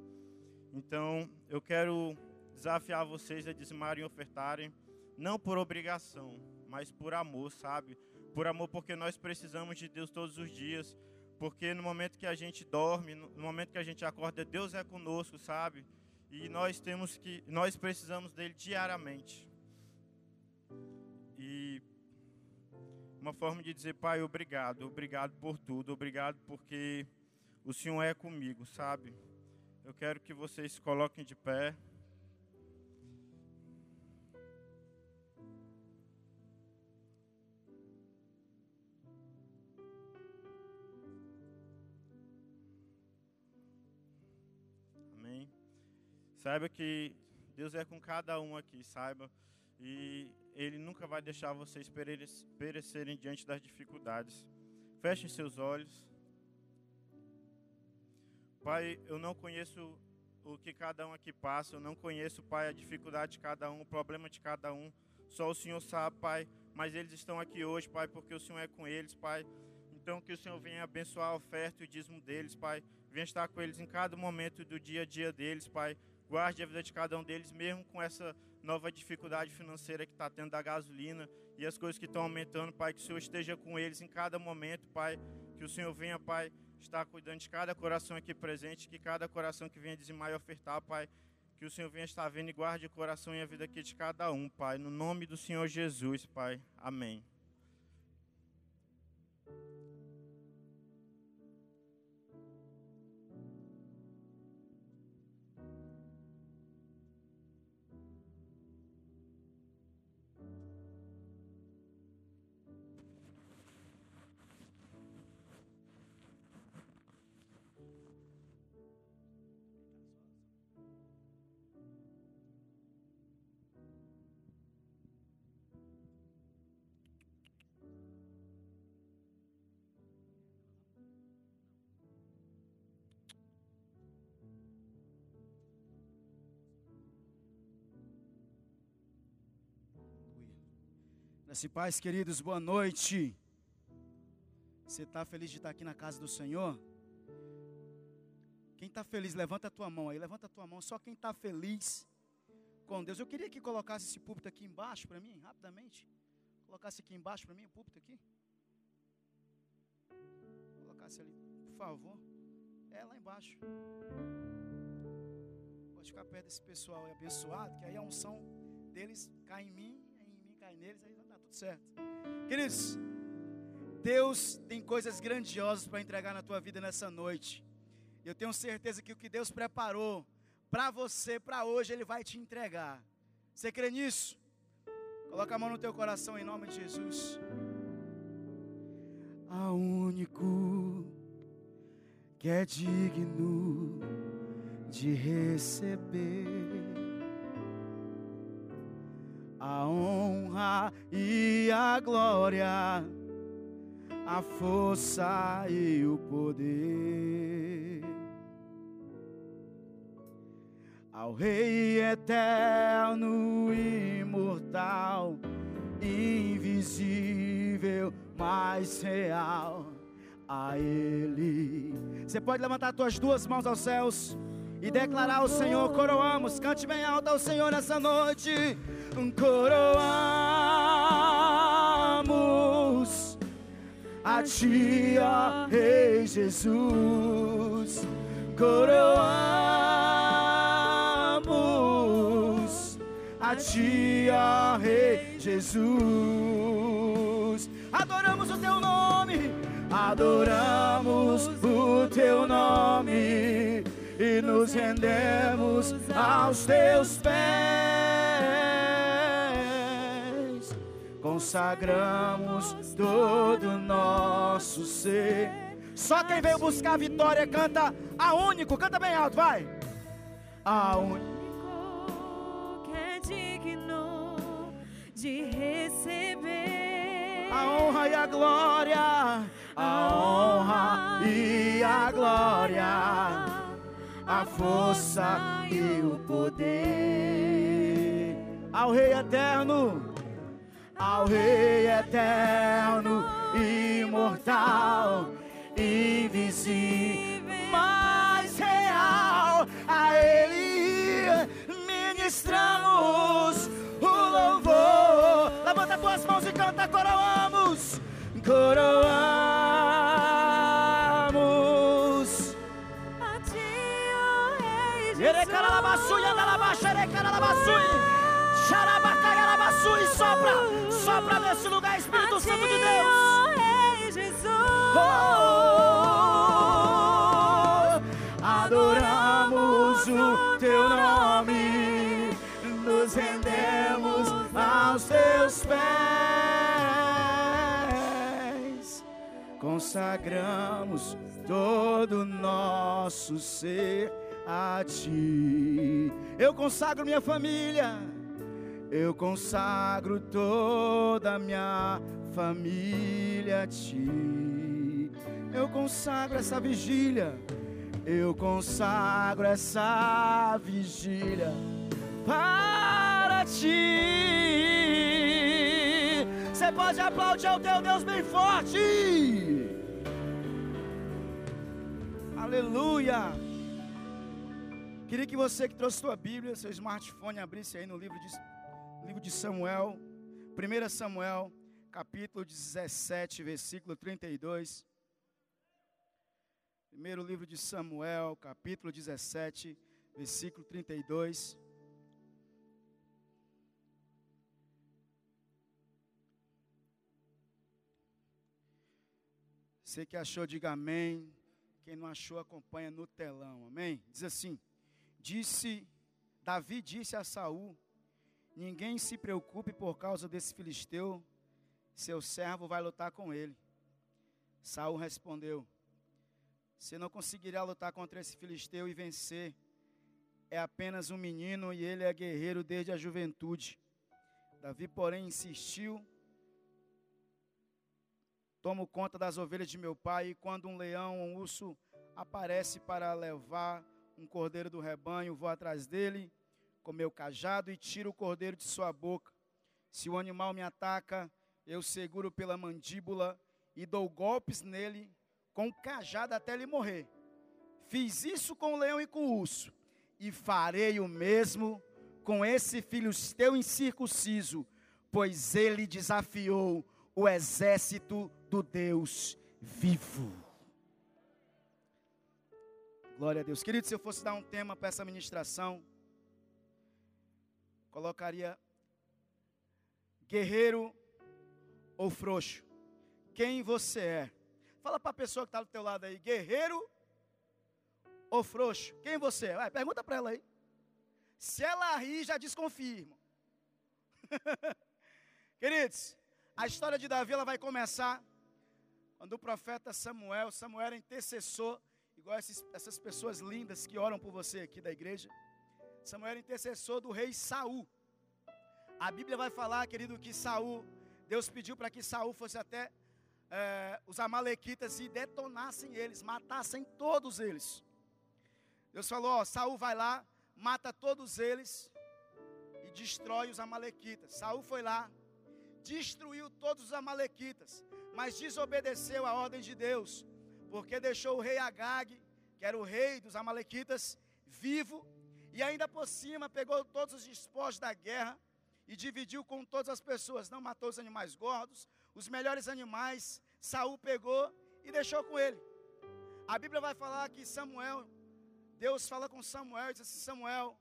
Então, eu quero desafiar vocês a dizimarem e ofertarem, não por obrigação, mas por amor, sabe? Por amor, porque nós precisamos de Deus todos os dias. Porque no momento que a gente dorme, no momento que a gente acorda, Deus é conosco, sabe? E nós temos que, nós precisamos dele diariamente. E uma forma de dizer, Pai, obrigado, obrigado por tudo, obrigado porque o Senhor é comigo, sabe? Eu quero que vocês se coloquem de pé. Saiba que Deus é com cada um aqui, saiba. E Ele nunca vai deixar vocês perecerem diante das dificuldades. Fechem seus olhos. Pai, eu não conheço o que cada um aqui passa, eu não conheço, Pai, a dificuldade de cada um, o problema de cada um. Só o Senhor sabe, Pai. Mas eles estão aqui hoje, Pai, porque o Senhor é com eles, Pai. Então que o Senhor venha abençoar a oferta e o dízimo deles, Pai. Venha estar com eles em cada momento do dia a dia deles, Pai. Guarde a vida de cada um deles, mesmo com essa nova dificuldade financeira que está tendo da gasolina e as coisas que estão aumentando, Pai. Que o Senhor esteja com eles em cada momento, Pai. Que o Senhor venha, Pai, estar cuidando de cada coração aqui presente, que cada coração que venha dizimar e ofertar, Pai. Que o Senhor venha estar vendo e guarde o coração e a vida aqui de cada um, Pai. No nome do Senhor Jesus, Pai. Amém. Graças e paz, queridos, boa noite. Você está feliz de estar aqui na casa do Senhor? Quem está feliz, levanta a tua mão aí, levanta a tua mão. Só quem está feliz com Deus. Eu queria que colocasse esse púlpito aqui embaixo para mim, rapidamente. Colocasse aqui embaixo para mim, o púlpito aqui. Colocasse ali, por favor. É lá embaixo. Pode ficar perto desse pessoal aí abençoado, que aí a unção deles cai em mim, em mim cai neles, aí tá tudo certo. Queridos, Deus tem coisas grandiosas para entregar na tua vida nessa noite. Eu tenho certeza que o que Deus preparou para você, para hoje, Ele vai te entregar. Você crê nisso? Coloca a mão no teu coração em nome de Jesus. A único que é digno de receber a honra e a glória, a força e o poder. ao Rei eterno, imortal, invisível, mais real, a Ele. Você pode levantar suas duas mãos aos céus e declarar ao Senhor: coroamos, cante bem alto ao Senhor nessa noite. Coroamos a Ti, ó Rei Jesus. Coroamos a Ti, ó Rei Jesus. Adoramos o Teu nome, adoramos o Teu nome e nos rendemos aos Teus pés. Consagramos todo o nosso ser. Só quem veio buscar a vitória canta a único, canta bem alto, vai. A único. que é digno de receber A honra e a glória, a honra e a glória, a força e o poder. Ao Rei eterno, ao Rei eterno, imortal, invisível, mais real, a Ele ministramos o louvor. Levanta tuas mãos e canta, coroamos, coroamos. a Ti, ó Rei Jesus. Xarabacaiarabaçu e sopra, sopra nesse lugar, Espírito Santo de Deus. Rei Jesus. Adoramos o teu nome, nos rendemos aos teus pés, consagramos todo o nosso ser a ti. Eu consagro minha família. Eu consagro toda a minha família a ti. Eu consagro essa vigília. Eu consagro essa vigília para ti. Você pode aplaudir ao teu Deus bem forte. Aleluia. Queria que você que trouxe sua Bíblia, seu smartphone, abrisse aí no livro de, livro de Samuel, 1 Samuel, capítulo 17, versículo 32. Primeiro livro de Samuel, capítulo 17, versículo 32. Você que achou, diga amém. Quem não achou, acompanha no telão. Amém? Diz assim: Disse Davi disse a Saul: Ninguém se preocupe por causa desse filisteu, seu servo vai lutar com ele. Saul respondeu: Você não conseguirá lutar contra esse filisteu e vencer. É apenas um menino e ele é guerreiro desde a juventude. Davi, porém, insistiu: Tomo conta das ovelhas de meu pai, e quando um leão ou um urso aparece para levar um cordeiro do rebanho, vou atrás dele com meu cajado e tiro o cordeiro de sua boca. Se o animal me ataca, eu seguro pela mandíbula e dou golpes nele com cajado até ele morrer. Fiz isso com o leão e com o urso, e farei o mesmo com esse filho teu incircunciso, pois ele desafiou o exército do Deus vivo. Glória a Deus. Querido, se eu fosse dar um tema para essa ministração, colocaria guerreiro ou frouxo. Quem você é? Fala para a pessoa que está do teu lado aí, guerreiro ou frouxo? Quem você é? Vai, pergunta para ela aí. Se ela rir, já desconfirma. Queridos, a história de Davi ela vai começar quando o profeta Samuel, Samuel era intercessor, igual essas pessoas lindas que oram por você aqui da igreja. Samuel era intercessor do rei Saul. A Bíblia vai falar, querido, que Saul, Deus pediu para que Saul fosse até é, os amalequitas e detonassem eles, matassem todos eles. Deus falou: ó, Saul vai lá, mata todos eles e destrói os amalequitas. Saul foi lá, destruiu todos os amalequitas, mas desobedeceu a ordem de Deus, porque deixou o rei Agag, que era o rei dos amalequitas, vivo, e ainda por cima pegou todos os despojos da guerra e dividiu com todas as pessoas. Não matou os animais gordos, os melhores animais, Saul pegou e deixou com ele. A Bíblia vai falar que Samuel, Deus fala com Samuel e diz assim: Samuel,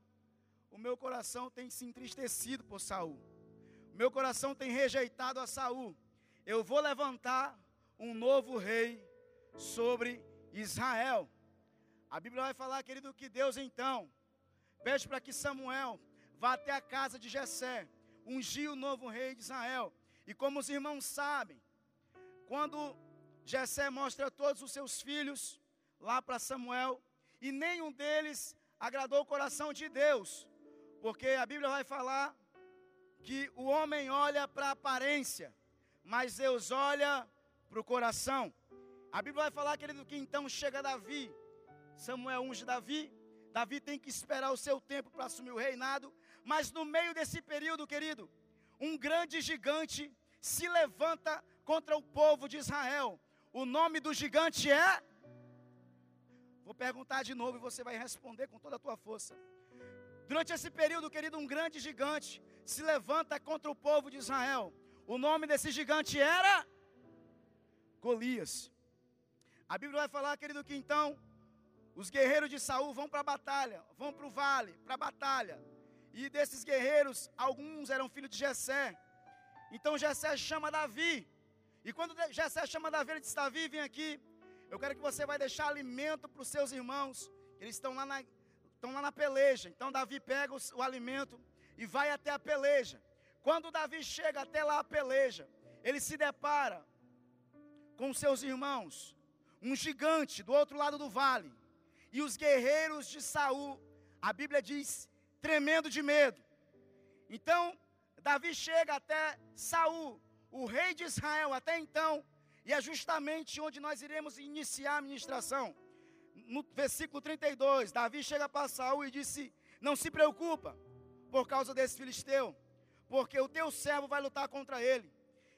o meu coração tem se entristecido por Saul. O meu coração tem rejeitado a Saul. Eu vou levantar um novo rei sobre Israel. A Bíblia vai falar, querido, que Deus então pede para que Samuel vá até a casa de Jessé, ungir o novo rei de Israel. E como os irmãos sabem, quando Jessé mostra todos os seus filhos lá para Samuel, e nenhum deles agradou o coração de Deus, porque a Bíblia vai falar que o homem olha para a aparência, mas Deus olha para o coração. A Bíblia vai falar, querido, que então chega Davi, Samuel unge Davi, Davi tem que esperar o seu tempo para assumir o reinado, mas no meio desse período, querido, um grande gigante se levanta contra o povo de Israel. O nome do gigante é. Vou perguntar de novo e você vai responder com toda a tua força. Durante esse período, querido, um grande gigante se levanta contra o povo de Israel. O nome desse gigante era Golias. A Bíblia vai falar, querido, que então os guerreiros de Saul vão para a batalha, vão para o vale, para a batalha. E desses guerreiros, alguns eram filhos de Jessé. Então Jessé chama Davi. E quando Jessé chama Davi, ele diz: Davi, vem aqui. Eu quero que você vai deixar alimento para os seus irmãos. Eles estão lá na, estão lá na peleja. Então Davi pega o, o alimento e vai até a peleja. Quando Davi chega até lá a peleja, ele se depara com seus irmãos, um gigante do outro lado do vale. E os guerreiros de Saul, a Bíblia diz, tremendo de medo. Então, Davi chega até Saul, o rei de Israel, até então, e é justamente onde nós iremos iniciar a ministração. No versículo 32, Davi chega para Saul e disse: Não se preocupa por causa desse filisteu, porque o teu servo vai lutar contra ele.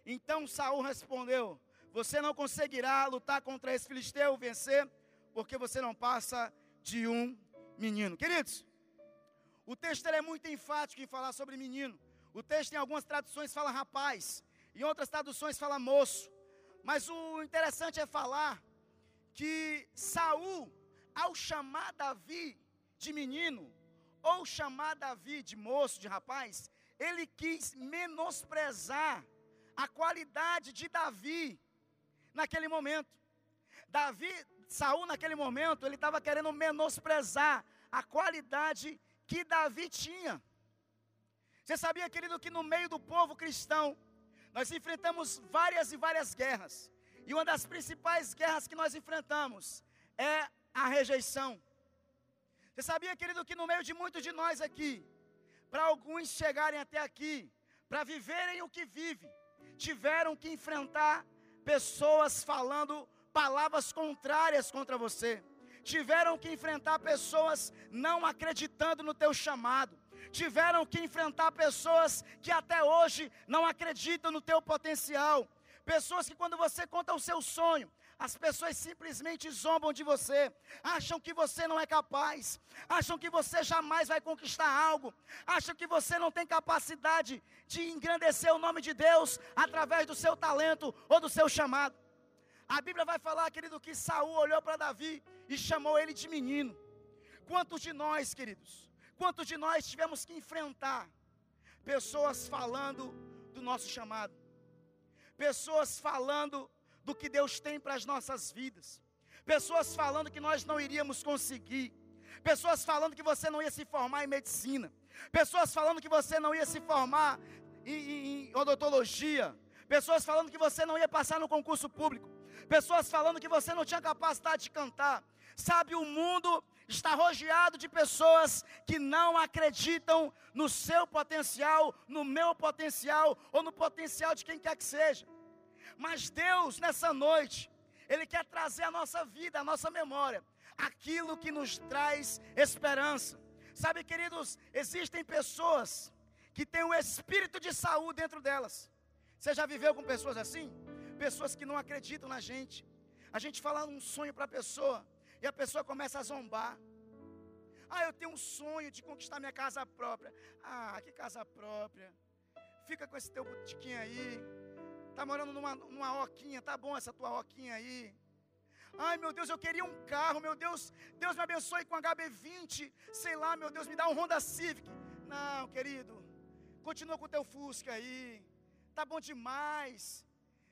Então Saul respondeu: Você não conseguirá lutar contra esse filisteu, vencer, porque você não passa de um menino. Queridos, o texto é muito enfático em falar sobre menino. O texto em algumas traduções fala rapaz, em outras traduções fala moço. Mas o interessante é falar que Saul, ao chamar Davi de menino, ou chamar Davi de moço, de rapaz, ele quis menosprezar a qualidade de Davi naquele momento. Davi, Saul naquele momento, ele estava querendo menosprezar a qualidade que Davi tinha. Você sabia, querido, que no meio do povo cristão, nós enfrentamos várias e várias guerras. E uma das principais guerras que nós enfrentamos é a rejeição. Você sabia, querido, que no meio de muitos de nós aqui, para alguns chegarem até aqui, para viverem o que vive, tiveram que enfrentar pessoas falando palavras contrárias contra você. Tiveram que enfrentar pessoas não acreditando no teu chamado. tiveram que enfrentar pessoas que até hoje não acreditam no teu potencial. Pessoas que quando você conta o seu sonho, as pessoas simplesmente zombam de você, acham que você não é capaz, acham que você jamais vai conquistar algo, acham que você não tem capacidade de engrandecer o nome de Deus através do seu talento ou do seu chamado. A Bíblia vai falar, querido, que Saul olhou para Davi e chamou ele de menino. Quantos de nós, queridos, quantos de nós tivemos que enfrentar pessoas falando do nosso chamado? Pessoas falando do que Deus tem para as nossas vidas. Pessoas falando que nós não iríamos conseguir. Pessoas falando que você não ia se formar em medicina. Pessoas falando que você não ia se formar em, em, em odontologia. Pessoas falando que você não ia passar no concurso público. Pessoas falando que você não tinha capacidade de cantar. Sabe, o mundo está rodeado de pessoas que não acreditam no seu potencial, no meu potencial ou no potencial de quem quer que seja. Mas Deus, nessa noite, Ele quer trazer à nossa vida, à nossa memória, aquilo que nos traz esperança. Sabe, queridos, existem pessoas que têm um espírito de saúde dentro delas. Você já viveu com pessoas assim? Pessoas que não acreditam na gente. A gente fala um sonho para a pessoa e a pessoa começa a zombar. Ah, eu tenho um sonho de conquistar minha casa própria. Ah, que casa própria? Fica com esse teu botiquinho aí. Tá morando numa, numa oquinha, tá bom essa tua oquinha aí. Ai, meu Deus, eu queria um carro, meu Deus, Deus me abençoe com HB20, sei lá, meu Deus, me dá um Honda Civic. Não, querido, continua com o teu Fusca aí, tá bom demais.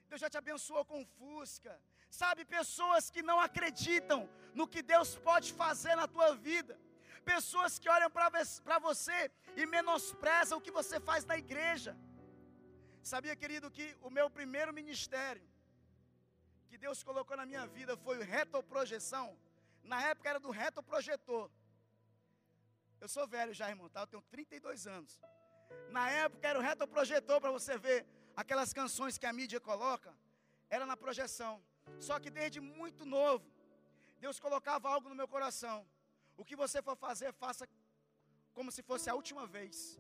Deus já te abençoou com Fusca. Sabe, pessoas que não acreditam no que Deus pode fazer na tua vida. Pessoas que olham para você e menosprezam o que você faz na igreja. Sabia, querido, que o meu primeiro ministério que Deus colocou na minha vida foi o retoprojeção. Na época era do retoprojetor. Eu sou velho já, irmão, tá? Eu tenho 32 anos. Na época era o retoprojetor para você ver aquelas canções que a mídia coloca. Era na projeção. Só que desde muito novo, Deus colocava algo no meu coração. O que você for fazer, faça como se fosse a última vez.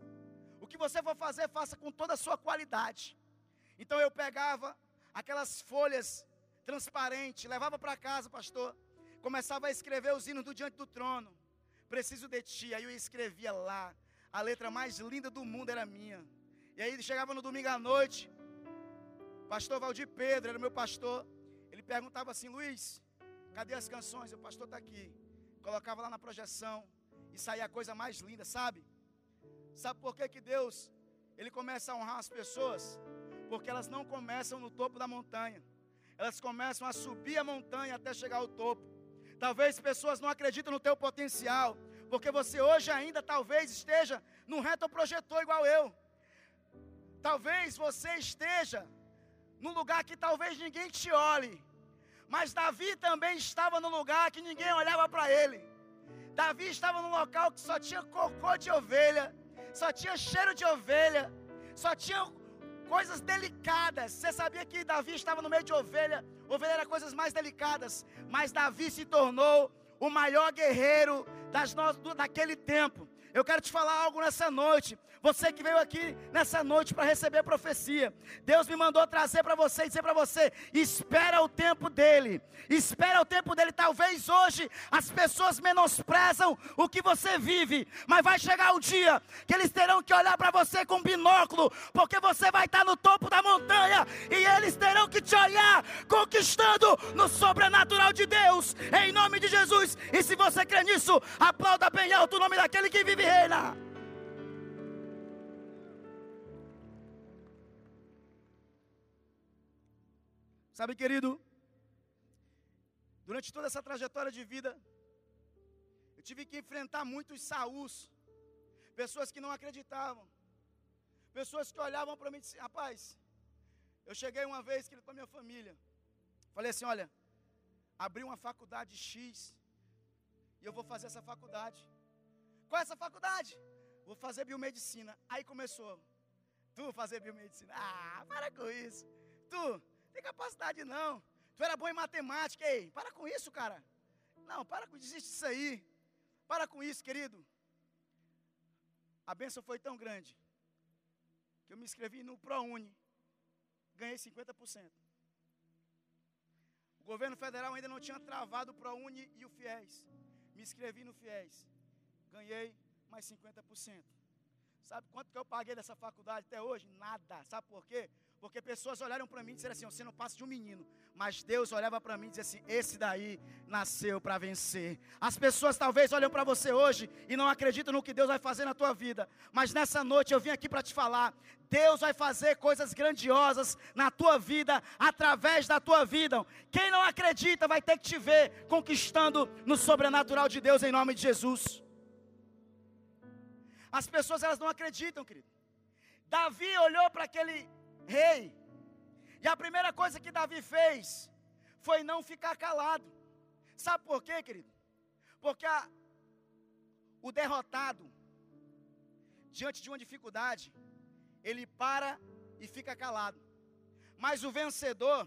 O que você for fazer, faça com toda a sua qualidade. Então eu pegava aquelas folhas transparentes, levava para casa, pastor, começava a escrever os hinos do diante do trono. Preciso de ti. Aí eu escrevia lá. A letra mais linda do mundo era minha. E aí chegava no domingo à noite. Pastor Valdir Pedro era meu pastor. Ele perguntava assim: Luiz, cadê as canções? O pastor está aqui. Colocava lá na projeção. E saía a coisa mais linda, sabe? Sabe por que, que Deus ele começa a honrar as pessoas? Porque elas não começam no topo da montanha. Elas começam a subir a montanha até chegar ao topo. Talvez pessoas não acreditam no teu potencial, porque você hoje ainda talvez esteja num reto projetor igual eu. Talvez você esteja num lugar que talvez ninguém te olhe. Mas Davi também estava num lugar que ninguém olhava para ele. Davi estava num local que só tinha cocô de ovelha só tinha cheiro de ovelha, só tinha coisas delicadas. Você sabia que Davi estava no meio de ovelha? Ovelha era coisas mais delicadas, mas Davi se tornou o maior guerreiro das no... daquele tempo. Eu quero te falar algo nessa noite. Você que veio aqui nessa noite para receber profecia, Deus me mandou trazer para você e dizer para você: espera o tempo dele, espera o tempo dele. Talvez hoje as pessoas menosprezam o que você vive, mas vai chegar o dia que eles terão que olhar para você com binóculo, porque você vai estar no topo da montanha e eles terão que te olhar conquistando no sobrenatural de Deus, em nome de Jesus. E se você crê nisso, aplauda bem alto o nome daquele que vive reina. Sabe, querido, durante toda essa trajetória de vida, eu tive que enfrentar muitos Saús, pessoas que não acreditavam, pessoas que olhavam para mim e diziam: Rapaz, eu cheguei uma vez que com a minha família, falei assim: Olha, abri uma faculdade X, e eu vou fazer essa faculdade. Qual é essa faculdade? Vou fazer biomedicina. Aí começou. Tu fazer biomedicina. Ah, para com isso. Tu, tem capacidade não. Tu era bom em matemática. Ei, para com isso, cara. Não, para com desiste disso aí. Para com isso, querido. A benção foi tão grande que eu me inscrevi no ProUni. Ganhei 50%. O governo federal ainda não tinha travado o ProUni e o FIES. Me inscrevi no FIES. Ganhei mais 50%. Sabe quanto que eu paguei dessa faculdade até hoje? Nada. Sabe por quê? Porque pessoas olharam para mim e disseram assim: você não passa de um menino. Mas Deus olhava para mim e dizia assim: esse daí nasceu para vencer. As pessoas talvez olham para você hoje e não acreditam no que Deus vai fazer na tua vida. Mas nessa noite eu vim aqui para te falar: Deus vai fazer coisas grandiosas na tua vida, através da tua vida. Quem não acredita vai ter que te ver conquistando no sobrenatural de Deus em nome de Jesus. As pessoas elas não acreditam, querido. Davi olhou para aquele rei. E a primeira coisa que Davi fez foi não ficar calado. Sabe por quê, querido? Porque a, o derrotado, diante de uma dificuldade, ele para e fica calado. Mas o vencedor,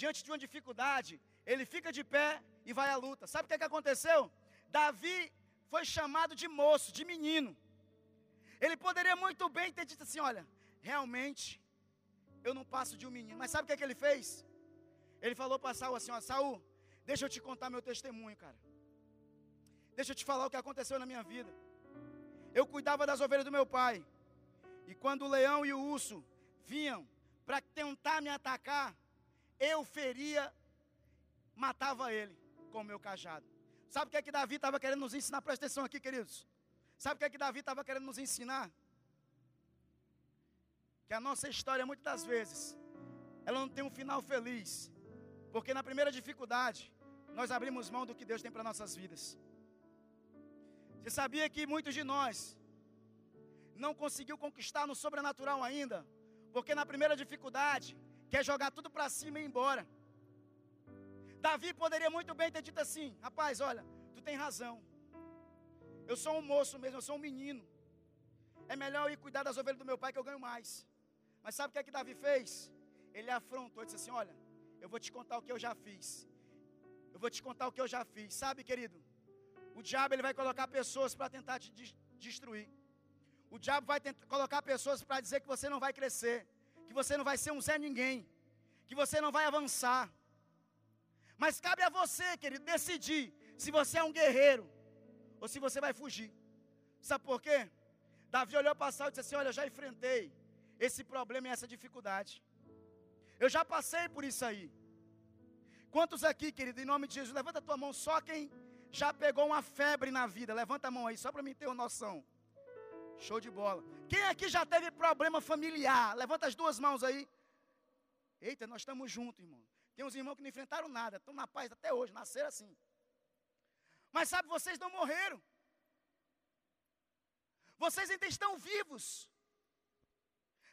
diante de uma dificuldade, ele fica de pé e vai à luta. Sabe o que, é que aconteceu? Davi foi chamado de moço, de menino. Ele poderia muito bem ter dito assim: olha, realmente eu não passo de um menino. Mas sabe o que, é que ele fez? Ele falou para Saul assim: ó, Saul, deixa eu te contar meu testemunho, cara. Deixa eu te falar o que aconteceu na minha vida. Eu cuidava das ovelhas do meu pai. E quando o leão e o urso vinham para tentar me atacar, eu feria, matava ele com o meu cajado. Sabe o que é que Davi estava querendo nos ensinar? Presta atenção aqui, queridos. Sabe o que é que Davi estava querendo nos ensinar? Que a nossa história, muitas das vezes, ela não tem um final feliz. Porque na primeira dificuldade, nós abrimos mão do que Deus tem para nossas vidas. Você sabia que muitos de nós não conseguiu conquistar no sobrenatural ainda? Porque na primeira dificuldade, quer jogar tudo para cima e ir embora. Davi poderia muito bem ter dito assim: rapaz, olha, tu tem razão. Eu sou um moço mesmo, eu sou um menino. É melhor eu ir cuidar das ovelhas do meu pai que eu ganho mais. Mas sabe o que é que Davi fez? Ele afrontou e disse assim: Olha, eu vou te contar o que eu já fiz. Eu vou te contar o que eu já fiz. Sabe, querido? O diabo ele vai colocar pessoas para tentar te destruir. O diabo vai tentar, colocar pessoas para dizer que você não vai crescer, que você não vai ser um Zé Ninguém, que você não vai avançar. Mas cabe a você, querido, decidir se você é um guerreiro ou se você vai fugir. Sabe por quê? Davi olhou para Saul e disse assim: Olha, já enfrentei esse problema e essa dificuldade. Eu já passei por isso aí. Quantos aqui, querido, em nome de Jesus, levanta a tua mão, só quem já pegou uma febre na vida, levanta a mão aí, só para mim ter uma noção. Show de bola. Quem aqui já teve problema familiar? Levanta as duas mãos aí. Eita, nós estamos juntos, irmão. Tem uns irmãos que não enfrentaram nada, estão na paz até hoje, nasceram assim. Mas sabe, vocês não morreram. Vocês ainda estão vivos.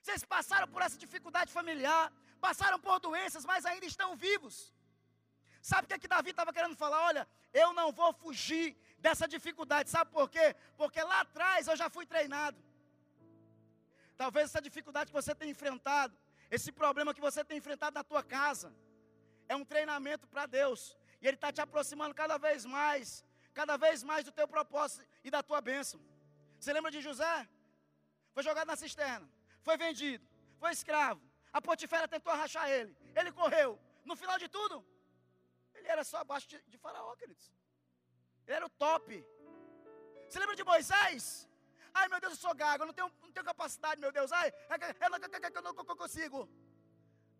Vocês passaram por essa dificuldade familiar, passaram por doenças, mas ainda estão vivos. Sabe o que, é que Davi estava querendo falar? Olha, eu não vou fugir dessa dificuldade. Sabe por quê? Porque lá atrás eu já fui treinado. Talvez essa dificuldade que você tem enfrentado, esse problema que você tem enfrentado na tua casa, é um treinamento para Deus. E Ele está te aproximando cada vez mais cada vez mais do teu propósito e da tua bênção. Você lembra de José? Foi jogado na cisterna, foi vendido, foi escravo. A Potifera tentou rachar ele, ele correu. No final de tudo, ele era só abaixo de, de Faraó, queridos. Ele era o top. Você lembra de Moisés? Ai, meu Deus, eu sou gago, eu não tenho, não tenho capacidade, meu Deus. Ai, eu não consigo.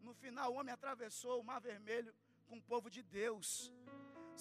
No final, o homem atravessou o mar vermelho com o povo de Deus.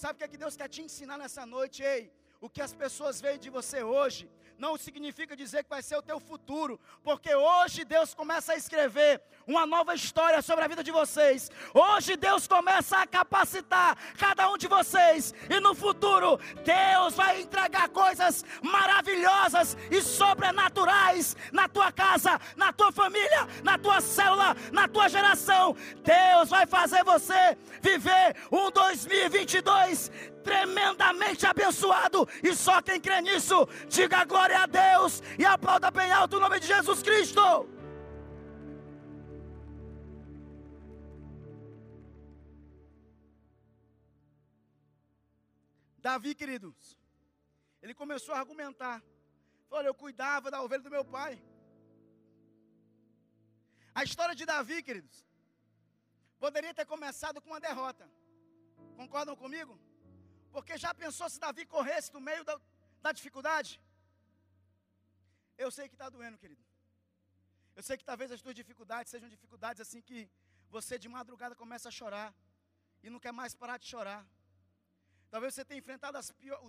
Sabe o que, é que Deus quer te ensinar nessa noite? Ei, o que as pessoas veem de você hoje não significa dizer que vai ser o teu futuro, porque hoje Deus começa a escrever uma nova história sobre a vida de vocês. Hoje Deus começa a capacitar cada um de vocês, e no futuro Deus vai entregar coisas maravilhosas e sobrenaturais na tua casa, na tua família, na tua célula, na tua geração. Deus vai fazer você viver um 2022 tremendamente abençoado. E só quem crê nisso, diga glória a Deus e aplauda bem alto o nome de Jesus Cristo. Davi, queridos, ele começou a argumentar, Olha, eu cuidava da ovelha do meu pai. A história de Davi, queridos, poderia ter começado com uma derrota. Concordam comigo? Porque já pensou se Davi corresse no meio da, da dificuldade? Eu sei que está doendo, querido. Eu sei que talvez as tuas dificuldades sejam dificuldades assim que você de madrugada começa a chorar e não quer mais parar de chorar. Talvez você tenha enfrentado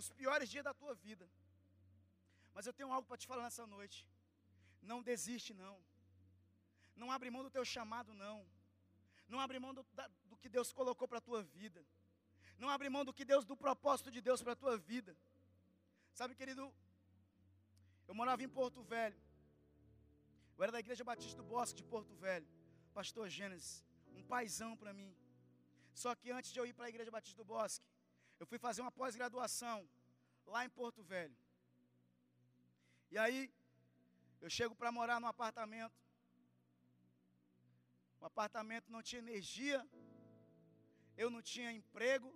os piores dias da tua vida. Mas eu tenho algo para te falar nessa noite. Não desiste, não. Não abre mão do teu chamado, não. Não abre mão do, da, do que Deus colocou para a tua vida. Não abre mão do que Deus, do propósito de Deus para a tua vida. Sabe, querido, eu morava em Porto Velho. Eu era da Igreja Batista do Bosque de Porto Velho. Pastor Gênesis, um paizão para mim. Só que antes de eu ir para a Igreja Batista do Bosque, eu fui fazer uma pós-graduação lá em Porto Velho. E aí, eu chego para morar num apartamento. O apartamento não tinha energia, eu não tinha emprego,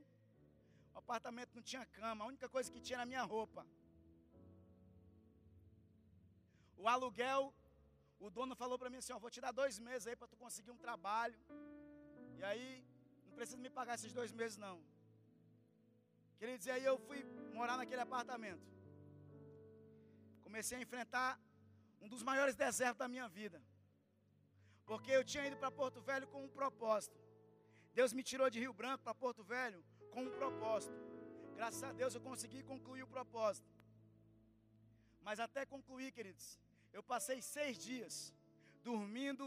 o apartamento não tinha cama, a única coisa que tinha era minha roupa. O aluguel, o dono falou para mim assim: ó, vou te dar dois meses aí para tu conseguir um trabalho. E aí, não precisa me pagar esses dois meses não. Queridos, aí eu fui morar naquele apartamento comecei a enfrentar um dos maiores desertos da minha vida. Porque eu tinha ido para Porto Velho com um propósito. Deus me tirou de Rio Branco para Porto Velho com um propósito. Graças a Deus eu consegui concluir o propósito. Mas até concluir, queridos, eu passei seis dias dormindo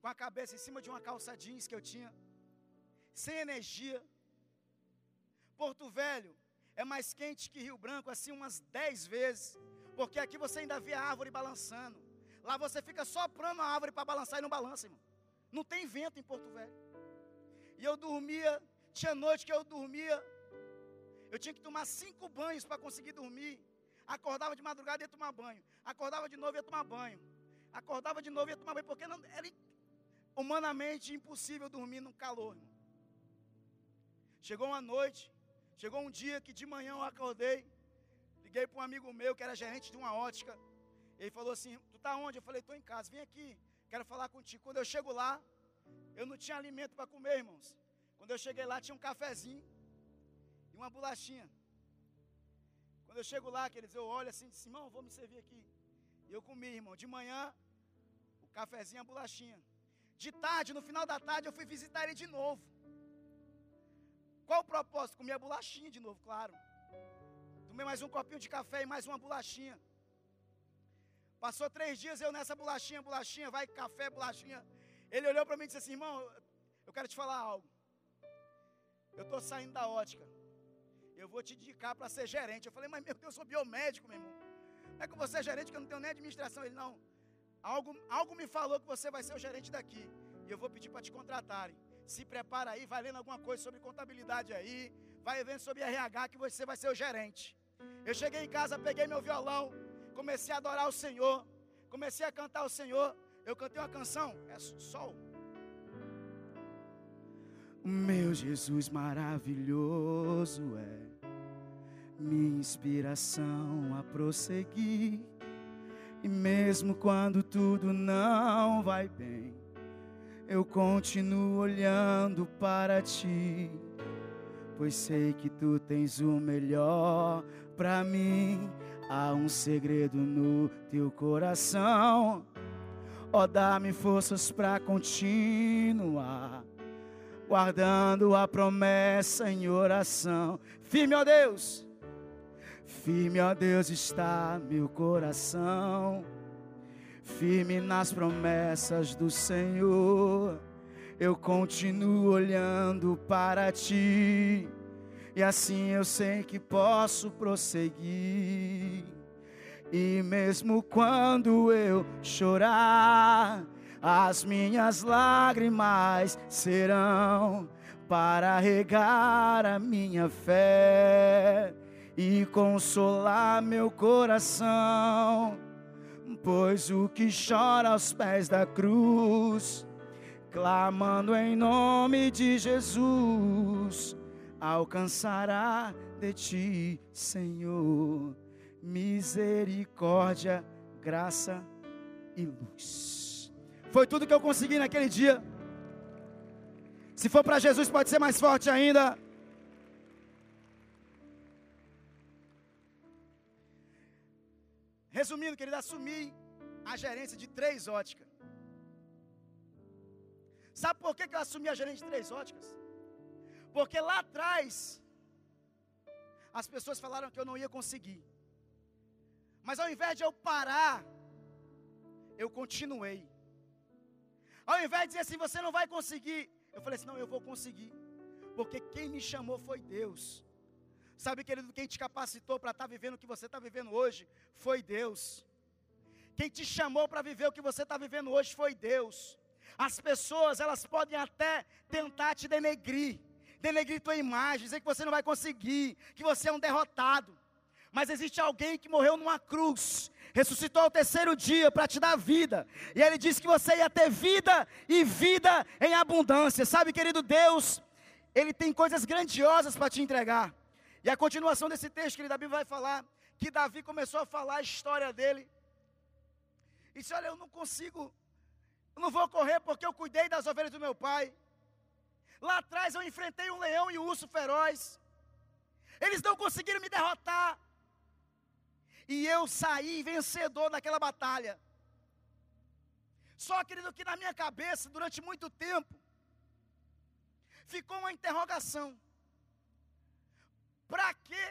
com a cabeça em cima de uma calça jeans que eu tinha, sem energia. Porto Velho é mais quente que Rio Branco, assim umas dez vezes. Porque aqui você ainda vê a árvore balançando. Lá você fica soprando a árvore para balançar e não balança, irmão. Não tem vento em Porto Velho. E eu dormia, tinha noite que eu dormia. Eu tinha que tomar cinco banhos para conseguir dormir. Acordava de madrugada e ia tomar banho. Acordava de novo e ia tomar banho. Acordava de novo e ia tomar banho. Porque não, era humanamente impossível dormir no calor. Irmão. Chegou uma noite, chegou um dia que de manhã eu acordei. Liguei para um amigo meu que era gerente de uma ótica. Ele falou assim: Tu tá onde? Eu falei: Estou em casa, vem aqui, quero falar contigo. Quando eu chego lá, eu não tinha alimento para comer, irmãos. Quando eu cheguei lá, tinha um cafezinho e uma bolachinha. Quando eu chego lá, queridos, eu olho assim, disse, irmão, vou me servir aqui. E eu comi, irmão. De manhã, o cafezinho e a bolachinha. De tarde, no final da tarde, eu fui visitar ele de novo. Qual o propósito? Comer a bolachinha de novo, claro. Tomei mais um copinho de café e mais uma bolachinha. Passou três dias eu nessa bolachinha, bolachinha, vai café, bolachinha. Ele olhou para mim e disse assim: irmão, eu quero te falar algo. Eu estou saindo da ótica. Eu vou te indicar para ser gerente. Eu falei, mas meu Deus, eu sou biomédico, meu irmão. Não é que você é gerente, que eu não tenho nem administração. Ele, não. Algo, algo me falou que você vai ser o gerente daqui. E eu vou pedir para te contratarem. Se prepara aí, vai lendo alguma coisa sobre contabilidade aí. Vai vendo sobre RH que você vai ser o gerente. Eu cheguei em casa, peguei meu violão, comecei a adorar o Senhor, comecei a cantar o Senhor. Eu cantei uma canção, é sol. Meu Jesus maravilhoso é minha inspiração a prosseguir. E mesmo quando tudo não vai bem, eu continuo olhando para ti, pois sei que tu tens o melhor para mim. Há um segredo no teu coração. Ó, oh, dá-me forças para continuar, guardando a promessa em oração. Firme, ó Deus, firme, ó Deus, está meu coração. Firme nas promessas do Senhor, eu continuo olhando para ti e assim eu sei que posso prosseguir. E mesmo quando eu chorar, as minhas lágrimas serão para regar a minha fé e consolar meu coração. Pois o que chora aos pés da cruz, clamando em nome de Jesus alcançará de ti, Senhor. misericórdia, graça e luz. Foi tudo que eu consegui naquele dia. Se for para Jesus, pode ser mais forte ainda. Resumindo, querido, assumi a gerência de três óticas. Sabe por que, eu assumi a gerência de três óticas? Porque lá atrás, as pessoas falaram que eu não ia conseguir. Mas ao invés de eu parar, eu continuei. Ao invés de dizer assim, você não vai conseguir, eu falei assim: não, eu vou conseguir. Porque quem me chamou foi Deus. Sabe, querido, quem te capacitou para estar tá vivendo o que você está vivendo hoje foi Deus. Quem te chamou para viver o que você está vivendo hoje foi Deus. As pessoas, elas podem até tentar te denegrir, denegrir tua imagem, dizer que você não vai conseguir, que você é um derrotado. Mas existe alguém que morreu numa cruz, ressuscitou ao terceiro dia para te dar vida. E ele disse que você ia ter vida e vida em abundância. Sabe, querido Deus, ele tem coisas grandiosas para te entregar. E a continuação desse texto, querido, a Bíblia vai falar que Davi começou a falar a história dele. E disse: Olha, eu não consigo, eu não vou correr porque eu cuidei das ovelhas do meu pai. Lá atrás eu enfrentei um leão e um urso feroz. Eles não conseguiram me derrotar. E eu saí vencedor daquela batalha. Só, querido, que na minha cabeça, durante muito tempo, ficou uma interrogação. Para que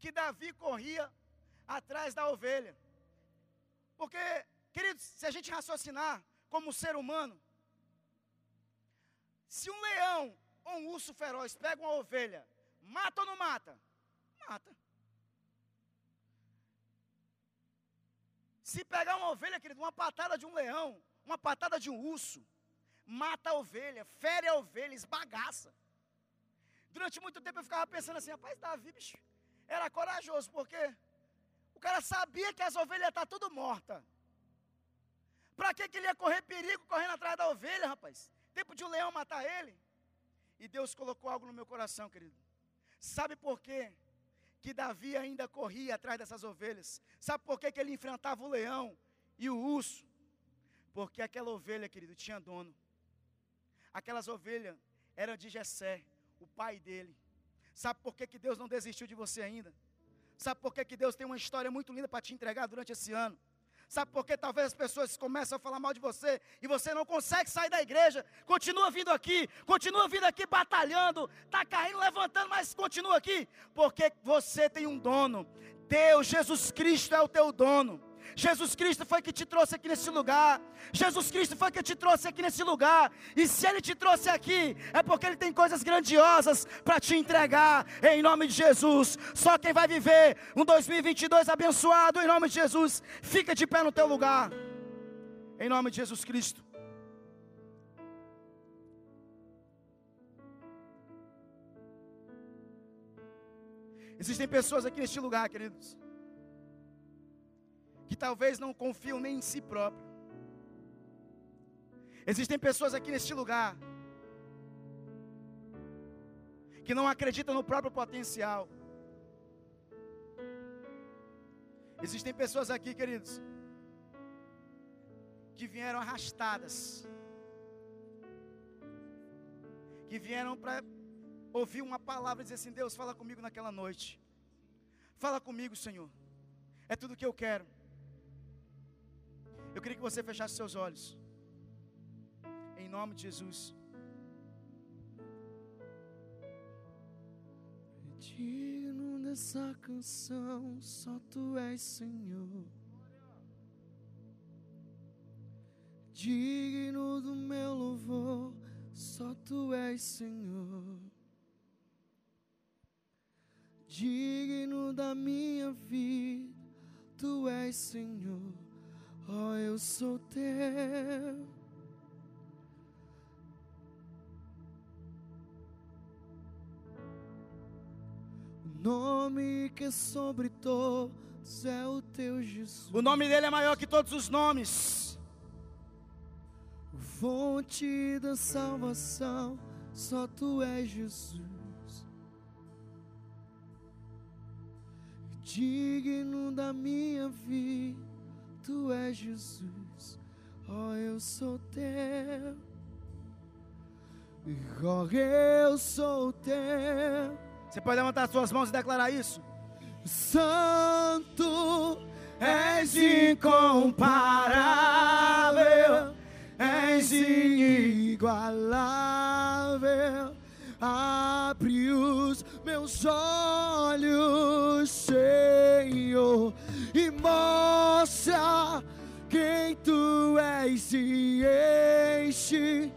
que Davi corria atrás da ovelha? Porque, queridos, se a gente raciocinar como ser humano, se um leão ou um urso feroz pega uma ovelha, mata ou não mata? Mata. Se pegar uma ovelha, querido, uma patada de um leão, uma patada de um urso, mata a ovelha, fere a ovelha, esbagaça. Durante muito tempo eu ficava pensando assim, rapaz, Davi, bicho, era corajoso, porque o cara sabia que as ovelhas estavam tudo mortas. Para que, que ele ia correr perigo correndo atrás da ovelha, rapaz? Tempo de um leão matar ele. E Deus colocou algo no meu coração, querido. Sabe por quê? que Davi ainda corria atrás dessas ovelhas. Sabe por que, que ele enfrentava o leão e o urso? Porque aquela ovelha, querido, tinha dono. Aquelas ovelhas eram de Jessé, o pai dele. Sabe por que, que Deus não desistiu de você ainda? Sabe por que, que Deus tem uma história muito linda para te entregar durante esse ano? Sabe por que talvez as pessoas começam a falar mal de você e você não consegue sair da igreja? Continua vindo aqui, continua vindo aqui batalhando, está caindo, levantando, mas continua aqui, porque você tem um dono. Deus, Jesus Cristo é o teu dono. Jesus Cristo foi que te trouxe aqui nesse lugar. Jesus Cristo foi que te trouxe aqui nesse lugar. E se Ele te trouxe aqui, é porque Ele tem coisas grandiosas para te entregar, em nome de Jesus. Só quem vai viver um 2022 abençoado, em nome de Jesus, fica de pé no teu lugar, em nome de Jesus Cristo. Existem pessoas aqui neste lugar, queridos que talvez não confiam nem em si próprio. Existem pessoas aqui neste lugar que não acreditam no próprio potencial. Existem pessoas aqui, queridos, que vieram arrastadas, que vieram para ouvir uma palavra e dizer assim: Deus, fala comigo naquela noite. Fala comigo, Senhor. É tudo que eu quero. Eu queria que você fechasse seus olhos. Em nome de Jesus. Digno dessa canção, só tu és Senhor. Digno do meu louvor, só tu és Senhor. Digno da minha vida, tu és Senhor oh, eu sou teu. O nome que é sobre todos é o teu Jesus. O nome dele é maior que todos os nomes. Fonte da salvação, só tu és Jesus. digno da minha vida, tu és Jesus, ó eu sou teu, ó eu sou teu. Você pode levantar suas mãos e declarar isso? Santo és incomparável, és inigualável. Abre os meus olhos, Senhor, e mostra quem tu és e enche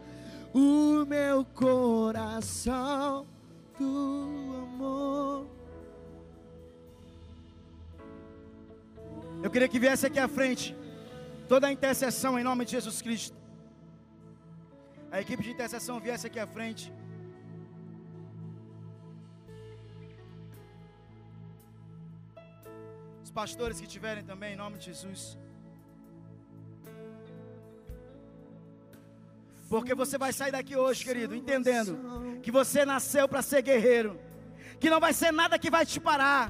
o meu coração do amor. Eu queria que viesse aqui à frente toda a intercessão em nome de Jesus Cristo. A equipe de intercessão viesse aqui à frente. Pastores que tiverem também em nome de Jesus. Porque você vai sair daqui hoje, querido, entendendo que você nasceu para ser guerreiro, que não vai ser nada que vai te parar,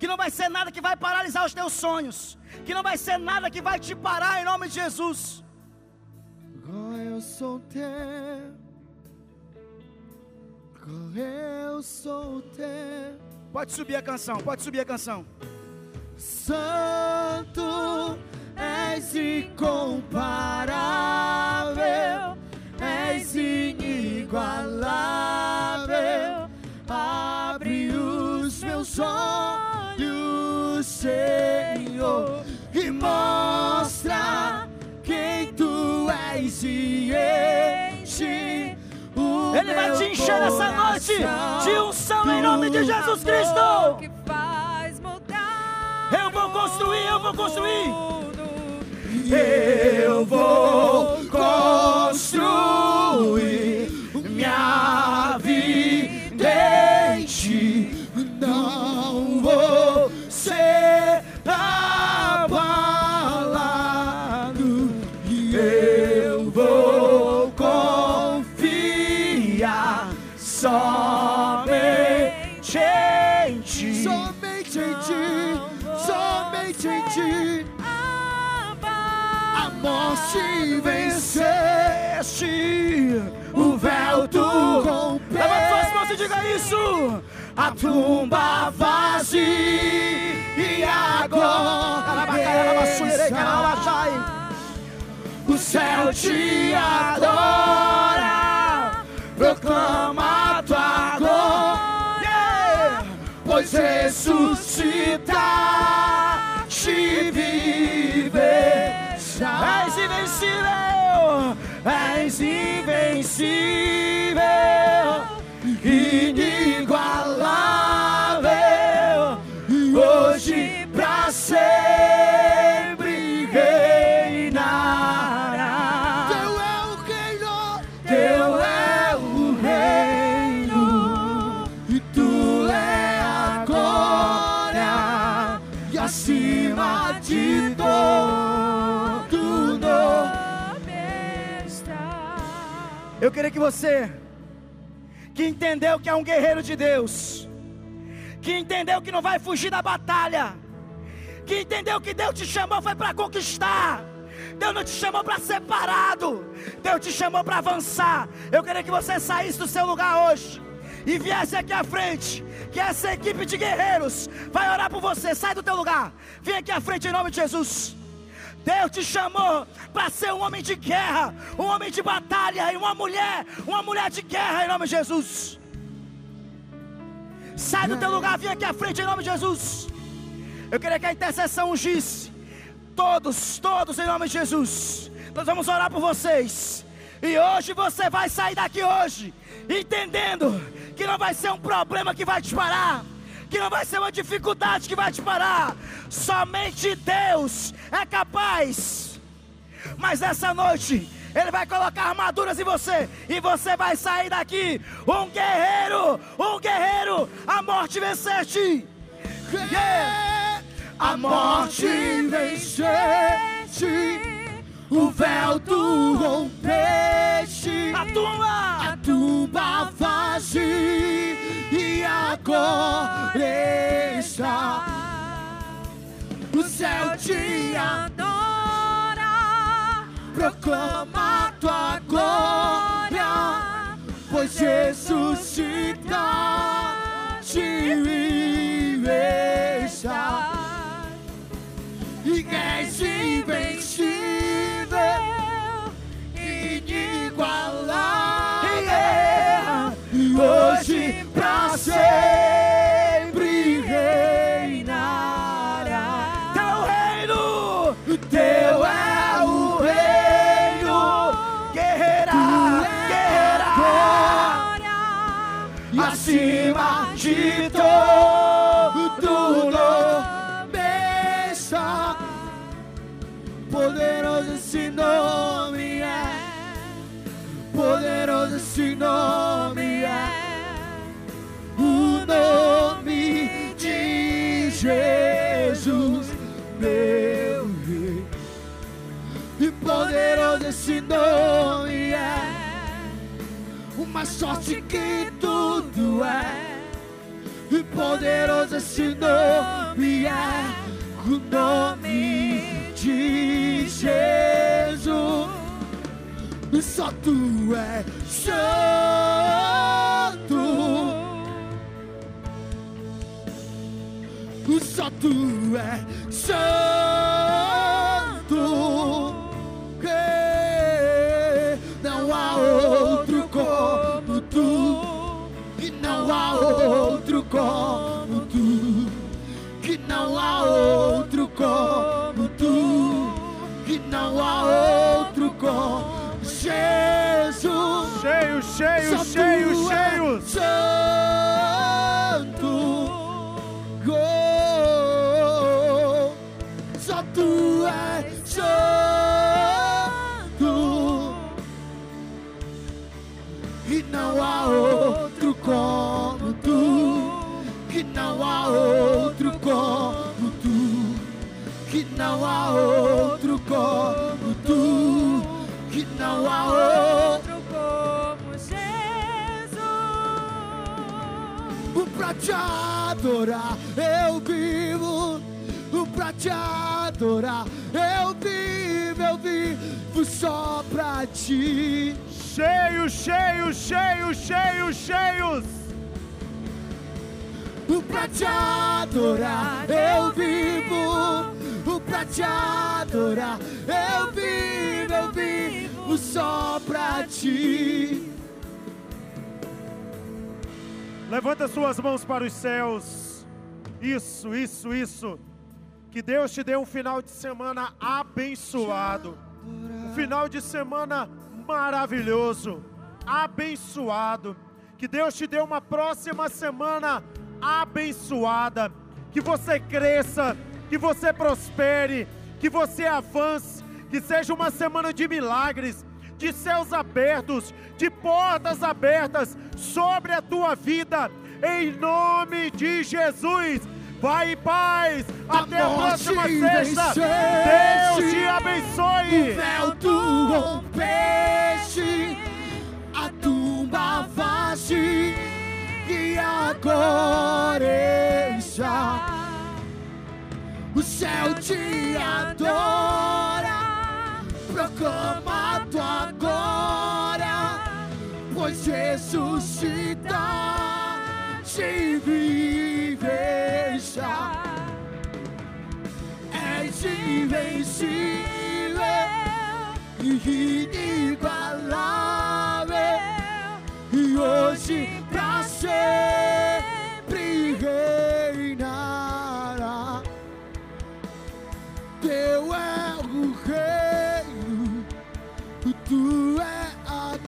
que não vai ser nada que vai paralisar os teus sonhos, que não vai ser nada que vai te parar em nome de Jesus. Oh, eu sou teu, eu sou teu. Pode subir a canção, pode subir a canção. Santo és incomparável, és inigualável. Abre os meus olhos, Senhor, e mostra quem tu és e enche. o Ele vai te encher essa noite de unção em nome de Jesus Cristo. Eu vou construir, eu vou construir. Eu vou construir minha vida morte venceste, o véu tu rompeste. Levanta suas mãos e diga isso. A tumba vazia e agora o céu te adora, proclama tua glória, pois ressuscitaste que você, que entendeu que é um guerreiro de Deus, que entendeu que não vai fugir da batalha, que entendeu que Deus te chamou foi para conquistar. Deus não te chamou para ser parado, Deus te chamou para avançar. Eu queria que você saísse do seu lugar hoje e viesse aqui à frente, que essa equipe de guerreiros vai orar por você. Sai do teu lugar, vem aqui à frente em nome de Jesus. Deus te chamou para ser um homem de guerra, um homem de batalha e uma mulher, uma mulher de guerra em nome de Jesus. Sai do teu lugar, vem aqui à frente em nome de Jesus. Eu queria que a intercessão ungisse todos, todos em nome de Jesus. Nós vamos orar por vocês. E hoje você vai sair daqui hoje entendendo que não vai ser um problema que vai te parar, que não vai ser uma dificuldade que vai te parar. Somente Deus é capaz. Mas essa noite ele vai colocar armaduras em você e você vai sair daqui um guerreiro, um guerreiro. A morte venceste. Yeah. A morte venceste. O véu tu rompeste. A tumba. A tumba vazia e agora está. o céu te adora, proclama tua glória, pois ressuscitaste está e és invencível, sempre reinará. Teu reino, teu é o reino, guerreira, guerreira, acima de todo nome. Poderoso esse nome é, poderoso esse nome é, nome de Jesus, meu rei. E poderoso esse nome é, o mais forte que tudo é. E poderoso esse nome é o nome de Jesus. Só tu é santo. Tu é santo. Não há outro como tu. E não há outro como tu. Que não há outro como tu. Que não há outro como Jesus. Cheio, cheio, Só te adorar eu vivo, o pra te adorar eu vivo, eu vivo só pra ti. Cheio, cheio, cheio, cheio, cheios. O pra te adorar eu vivo, o pra te adorar eu vivo, eu vivo só pra ti. Levanta suas mãos para os céus. Isso, isso, isso. Que Deus te dê um final de semana abençoado. Um final de semana maravilhoso, abençoado. Que Deus te dê uma próxima semana abençoada. Que você cresça, que você prospere, que você avance. Que seja uma semana de milagres, de céus abertos, de portas abertas sobre a tua vida, em nome de Jesus. Vai em paz, até a próxima sexta. Deus te O abençoe. véu tu rompeste, a tumba vaste, e agora está. O céu te adora, proclama tua glória, pois ressuscita te viveja. És invencível e inigualável, e hoje pra sempre reinará. Teu é o rei. Through ah.